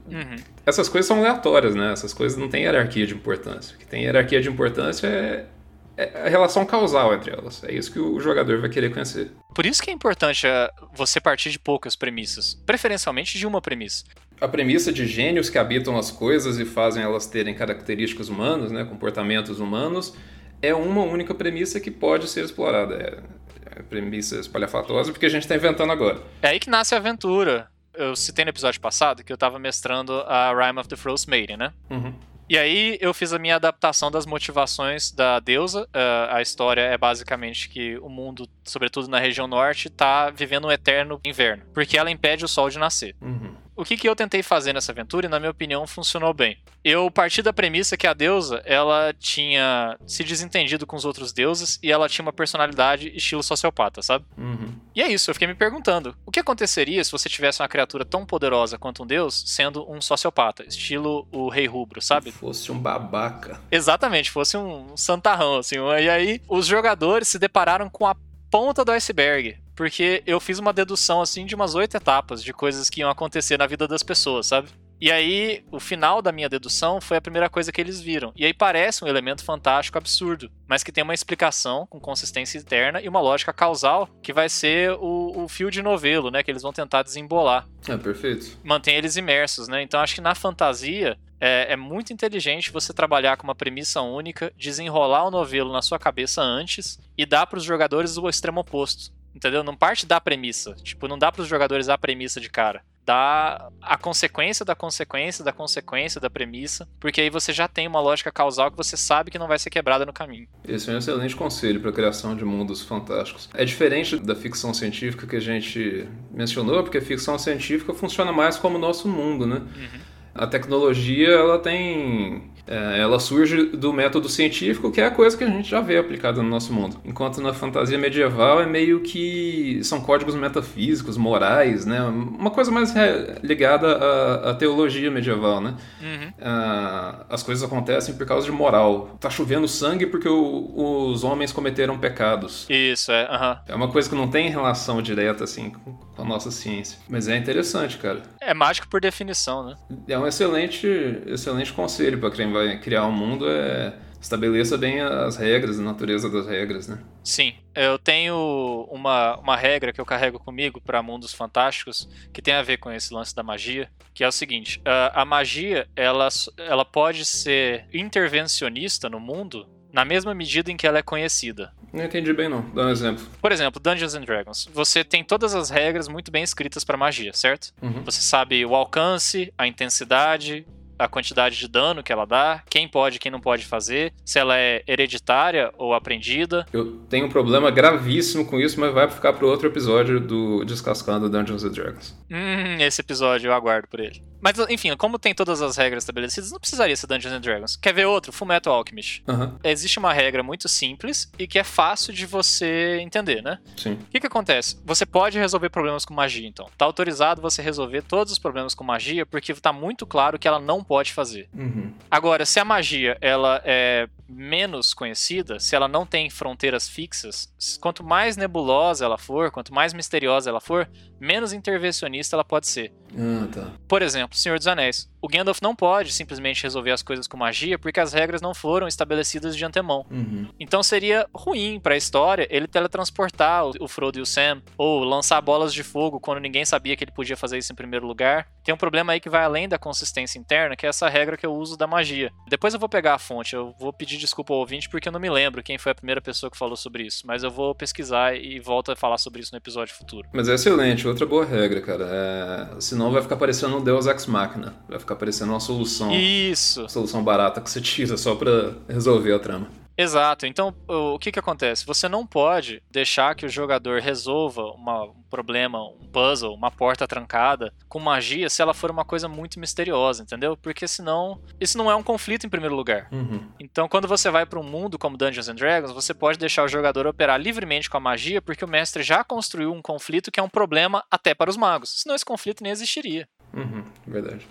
Speaker 1: Uhum.
Speaker 2: Essas coisas são aleatórias, né? Essas coisas não têm hierarquia de importância. O que tem hierarquia de importância é é a relação causal entre elas. É isso que o jogador vai querer conhecer.
Speaker 1: Por isso que é importante é, você partir de poucas premissas, preferencialmente de uma premissa.
Speaker 2: A premissa de gênios que habitam as coisas e fazem elas terem características humanas, né, comportamentos humanos, é uma única premissa que pode ser explorada. É, é premissa espalhafatosa porque a gente está inventando agora.
Speaker 1: É aí que nasce a aventura. Eu citei no episódio passado que eu estava mestrando a Rime of the Frost Maiden, né?
Speaker 2: Uhum.
Speaker 1: E aí eu fiz a minha adaptação das motivações da deusa. Uh, a história é basicamente que o mundo, sobretudo na região norte, está vivendo um eterno inverno, porque ela impede o sol de nascer.
Speaker 2: Uhum.
Speaker 1: O que, que eu tentei fazer nessa aventura e, na minha opinião, funcionou bem. Eu parti da premissa que a deusa, ela tinha se desentendido com os outros deuses e ela tinha uma personalidade estilo sociopata, sabe?
Speaker 2: Uhum.
Speaker 1: E é isso, eu fiquei me perguntando, o que aconteceria se você tivesse uma criatura tão poderosa quanto um deus sendo um sociopata, estilo o Rei Rubro, sabe?
Speaker 2: Fosse um babaca.
Speaker 1: Exatamente, fosse um santarrão, assim. E aí, os jogadores se depararam com a ponta do iceberg porque eu fiz uma dedução assim de umas oito etapas de coisas que iam acontecer na vida das pessoas, sabe? E aí, o final da minha dedução foi a primeira coisa que eles viram. E aí parece um elemento fantástico absurdo, mas que tem uma explicação com consistência interna e uma lógica causal que vai ser o, o fio de novelo, né? Que eles vão tentar desembolar.
Speaker 2: É, perfeito.
Speaker 1: Mantém eles imersos, né? Então acho que na fantasia é, é, muito inteligente você trabalhar com uma premissa única, desenrolar o novelo na sua cabeça antes e dar para os jogadores o extremo oposto. Entendeu? Não parte da premissa. Tipo, não dá para os jogadores a premissa de cara. Dá a consequência da consequência da consequência da premissa, porque aí você já tem uma lógica causal que você sabe que não vai ser quebrada no caminho.
Speaker 2: Esse é um excelente conselho para a criação de mundos fantásticos. É diferente da ficção científica que a gente mencionou, porque a ficção científica funciona mais como o nosso mundo, né? Uhum. A tecnologia, ela tem ela surge do método científico, que é a coisa que a gente já vê aplicada no nosso mundo. Enquanto na fantasia medieval é meio que são códigos metafísicos, morais, né? Uma coisa mais ligada à, à teologia medieval, né? Uhum. Ah, as coisas acontecem por causa de moral. Tá chovendo sangue porque o, os homens cometeram pecados.
Speaker 1: Isso, é. Uhum.
Speaker 2: É uma coisa que não tem relação direta, assim, com a nossa ciência. Mas é interessante, cara.
Speaker 1: É mágico por definição, né?
Speaker 2: É um excelente, excelente conselho para quem vai criar um mundo é estabeleça bem as regras, a natureza das regras, né?
Speaker 1: Sim, eu tenho uma, uma regra que eu carrego comigo para mundos fantásticos que tem a ver com esse lance da magia, que é o seguinte: a, a magia ela, ela pode ser intervencionista no mundo na mesma medida em que ela é conhecida.
Speaker 2: Não entendi bem não. Dá um exemplo.
Speaker 1: Por exemplo, Dungeons and Dragons. Você tem todas as regras muito bem escritas para magia, certo? Uhum. Você sabe o alcance, a intensidade, a quantidade de dano que ela dá, quem pode, quem não pode fazer, se ela é hereditária ou aprendida.
Speaker 2: Eu tenho um problema gravíssimo com isso, mas vai ficar para outro episódio do Descascando Dungeons and Dragons.
Speaker 1: Hum, esse episódio eu aguardo por ele. Mas, enfim, como tem todas as regras estabelecidas, não precisaria ser Dungeons and Dragons. Quer ver outro? Fullmetal Alchemist.
Speaker 2: Uhum.
Speaker 1: Existe uma regra muito simples e que é fácil de você entender, né?
Speaker 2: Sim.
Speaker 1: O que que acontece? Você pode resolver problemas com magia, então. Tá autorizado você resolver todos os problemas com magia porque tá muito claro que ela não pode fazer.
Speaker 2: Uhum.
Speaker 1: Agora, se a magia, ela é menos conhecida, se ela não tem fronteiras fixas, quanto mais nebulosa ela for, quanto mais misteriosa ela for, menos intervencionista ela pode ser.
Speaker 2: Ah, tá.
Speaker 1: Por exemplo, Senhor dos Anéis. O Gandalf não pode simplesmente resolver as coisas com magia porque as regras não foram estabelecidas de antemão.
Speaker 2: Uhum.
Speaker 1: Então seria ruim para a história ele teletransportar o Frodo e o Sam ou lançar bolas de fogo quando ninguém sabia que ele podia fazer isso em primeiro lugar. Tem um problema aí que vai além da consistência interna, que é essa regra que eu uso da magia. Depois eu vou pegar a fonte, eu vou pedir desculpa ao ouvinte porque eu não me lembro quem foi a primeira pessoa que falou sobre isso, mas eu vou pesquisar e volto a falar sobre isso no episódio futuro.
Speaker 2: Mas é excelente, outra boa regra, cara. É... Senão vai ficar parecendo um Deus Ex Machina. Vai ficar parecendo uma solução.
Speaker 1: Isso.
Speaker 2: Uma solução barata que você tira só pra resolver a trama.
Speaker 1: Exato. Então, o que que acontece? Você não pode deixar que o jogador resolva uma, um problema, um puzzle, uma porta trancada com magia se ela for uma coisa muito misteriosa, entendeu? Porque senão isso não é um conflito em primeiro lugar.
Speaker 2: Uhum.
Speaker 1: Então, quando você vai para um mundo como Dungeons and Dragons, você pode deixar o jogador operar livremente com a magia, porque o mestre já construiu um conflito que é um problema até para os magos. Senão esse conflito nem existiria.
Speaker 2: Uhum, verdade.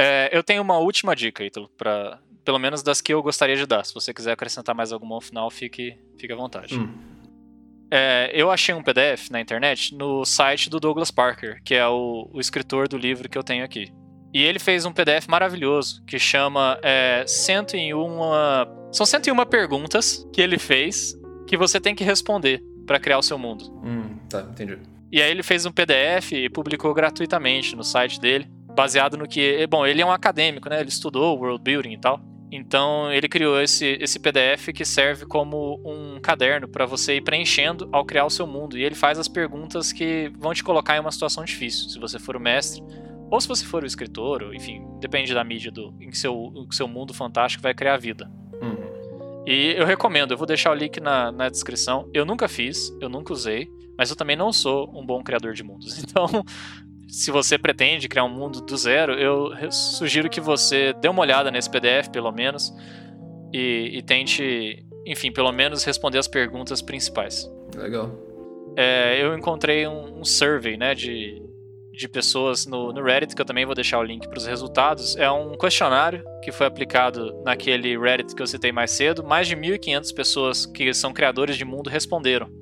Speaker 1: É, eu tenho uma última dica, Ítalo, para pelo menos das que eu gostaria de dar. Se você quiser acrescentar mais alguma ao final, fique, fique à vontade.
Speaker 2: Hum.
Speaker 1: É, eu achei um PDF na internet no site do Douglas Parker, que é o, o, escritor do livro que eu tenho aqui. E ele fez um PDF maravilhoso que chama é, 101. São 101 perguntas que ele fez que você tem que responder para criar o seu mundo.
Speaker 2: Hum, tá, entendi.
Speaker 1: E aí ele fez um PDF e publicou gratuitamente no site dele baseado no que. Bom, ele é um acadêmico, né? Ele estudou world building e tal. Então ele criou esse, esse PDF que serve como um caderno para você ir preenchendo ao criar o seu mundo. E ele faz as perguntas que vão te colocar em uma situação difícil, se você for o mestre. Ou se você for o escritor, ou, enfim, depende da mídia do, em que seu, que seu mundo fantástico vai criar a vida.
Speaker 2: Uhum.
Speaker 1: E eu recomendo, eu vou deixar o link na, na descrição. Eu nunca fiz, eu nunca usei, mas eu também não sou um bom criador de mundos. Então, se você pretende criar um mundo do zero, eu sugiro que você dê uma olhada nesse PDF, pelo menos, e, e tente, enfim, pelo menos responder as perguntas principais.
Speaker 2: Legal.
Speaker 1: É, eu encontrei um, um, survey, né, de, de pessoas no, no Reddit, que eu também vou deixar o link para os resultados. É um questionário que foi aplicado naquele Reddit que eu citei mais cedo. Mais de 1.500 pessoas que são criadores de mundo responderam.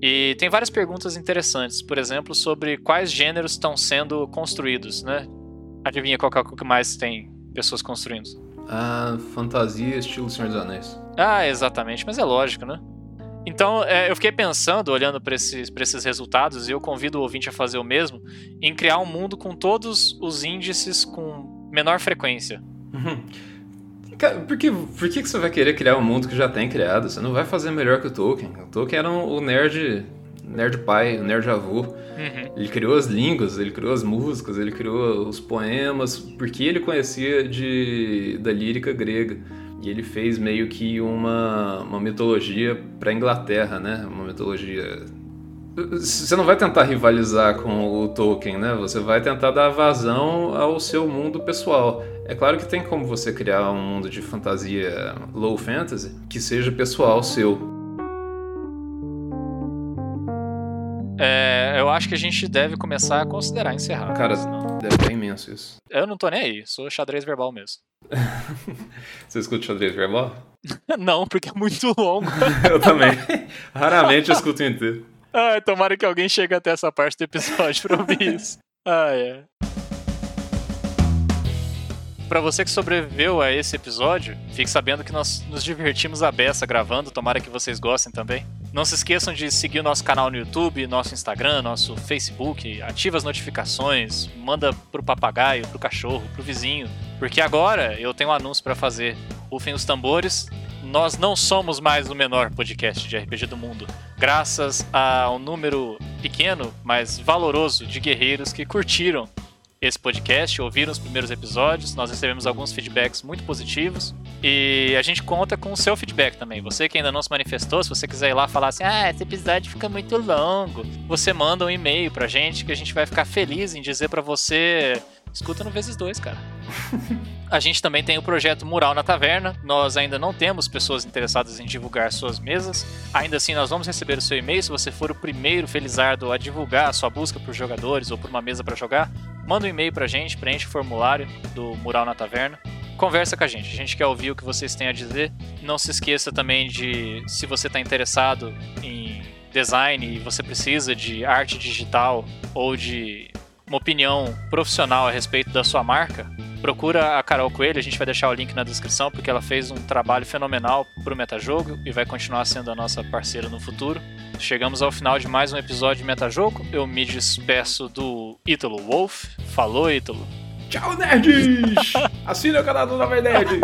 Speaker 1: E tem várias perguntas interessantes, por exemplo, sobre quais gêneros estão sendo construídos, né? Adivinha qual é o que mais tem pessoas construindo?
Speaker 2: Ah, fantasia, estilo Senhor dos Anéis.
Speaker 1: Ah, exatamente, mas é lógico, né? Então, é, eu fiquei pensando, olhando para esses, esses resultados, e eu convido o ouvinte a fazer o mesmo, em criar um mundo com todos os índices com menor frequência.
Speaker 2: Uhum. Cara, por que, por que você vai querer criar um mundo que já tem criado? Você não vai fazer melhor que o Tolkien. O Tolkien era um, o nerd, nerd pai, o nerd avô. Uhum. Ele criou as línguas, ele criou as músicas, ele criou os poemas, porque ele conhecia de, da lírica grega. E ele fez meio que uma, uma mitologia para Inglaterra, né? Uma mitologia você não vai tentar rivalizar com o Tolkien, né? Você vai tentar dar vazão ao seu mundo pessoal. É claro que tem como você criar um mundo de fantasia low fantasy que seja pessoal seu.
Speaker 1: É, eu acho que a gente deve começar a considerar encerrar.
Speaker 2: Cara, senão... deve ser imenso isso.
Speaker 1: Eu não tô nem aí, sou xadrez verbal mesmo.
Speaker 2: Você escuta xadrez verbal?
Speaker 1: não, porque é muito longo.
Speaker 2: eu também. Raramente eu escuto inteiro.
Speaker 1: Ai, tomara que alguém chegue até essa parte do episódio pra ouvir isso. Ah, é. Para você que sobreviveu a esse episódio, fique sabendo que nós nos divertimos a beça gravando, tomara que vocês gostem também. Não se esqueçam de seguir nosso canal no YouTube, nosso Instagram, nosso Facebook, ativa as notificações, manda pro papagaio, pro cachorro, pro vizinho, porque agora eu tenho um anúncio para fazer. Rufem os tambores, nós não somos mais o menor podcast de RPG do mundo, graças a um número pequeno, mas valoroso de guerreiros que curtiram esse podcast, ouviram os primeiros episódios. Nós recebemos alguns feedbacks muito positivos e a gente conta com o seu feedback também. Você que ainda não se manifestou, se você quiser ir lá falar assim: "Ah, esse episódio fica muito longo", você manda um e-mail pra gente que a gente vai ficar feliz em dizer para você escuta no vezes dois, cara. A gente também tem o projeto Mural na Taverna. Nós ainda não temos pessoas interessadas em divulgar suas mesas. Ainda assim, nós vamos receber o seu e-mail. Se você for o primeiro felizardo a divulgar a sua busca por jogadores ou por uma mesa para jogar, manda um e-mail pra gente, preenche o formulário do Mural na Taverna. Conversa com a gente, a gente quer ouvir o que vocês têm a dizer. Não se esqueça também de, se você está interessado em design e você precisa de arte digital ou de uma opinião profissional a respeito da sua marca, procura a Carol Coelho, a gente vai deixar o link na descrição, porque ela fez um trabalho fenomenal para o Metajogo e vai continuar sendo a nossa parceira no futuro. Chegamos ao final de mais um episódio de Metajogo. Eu me despeço do Ítalo Wolf. Falou, Ítalo.
Speaker 2: Tchau, nerds! Assina o canal do Nova Nerd!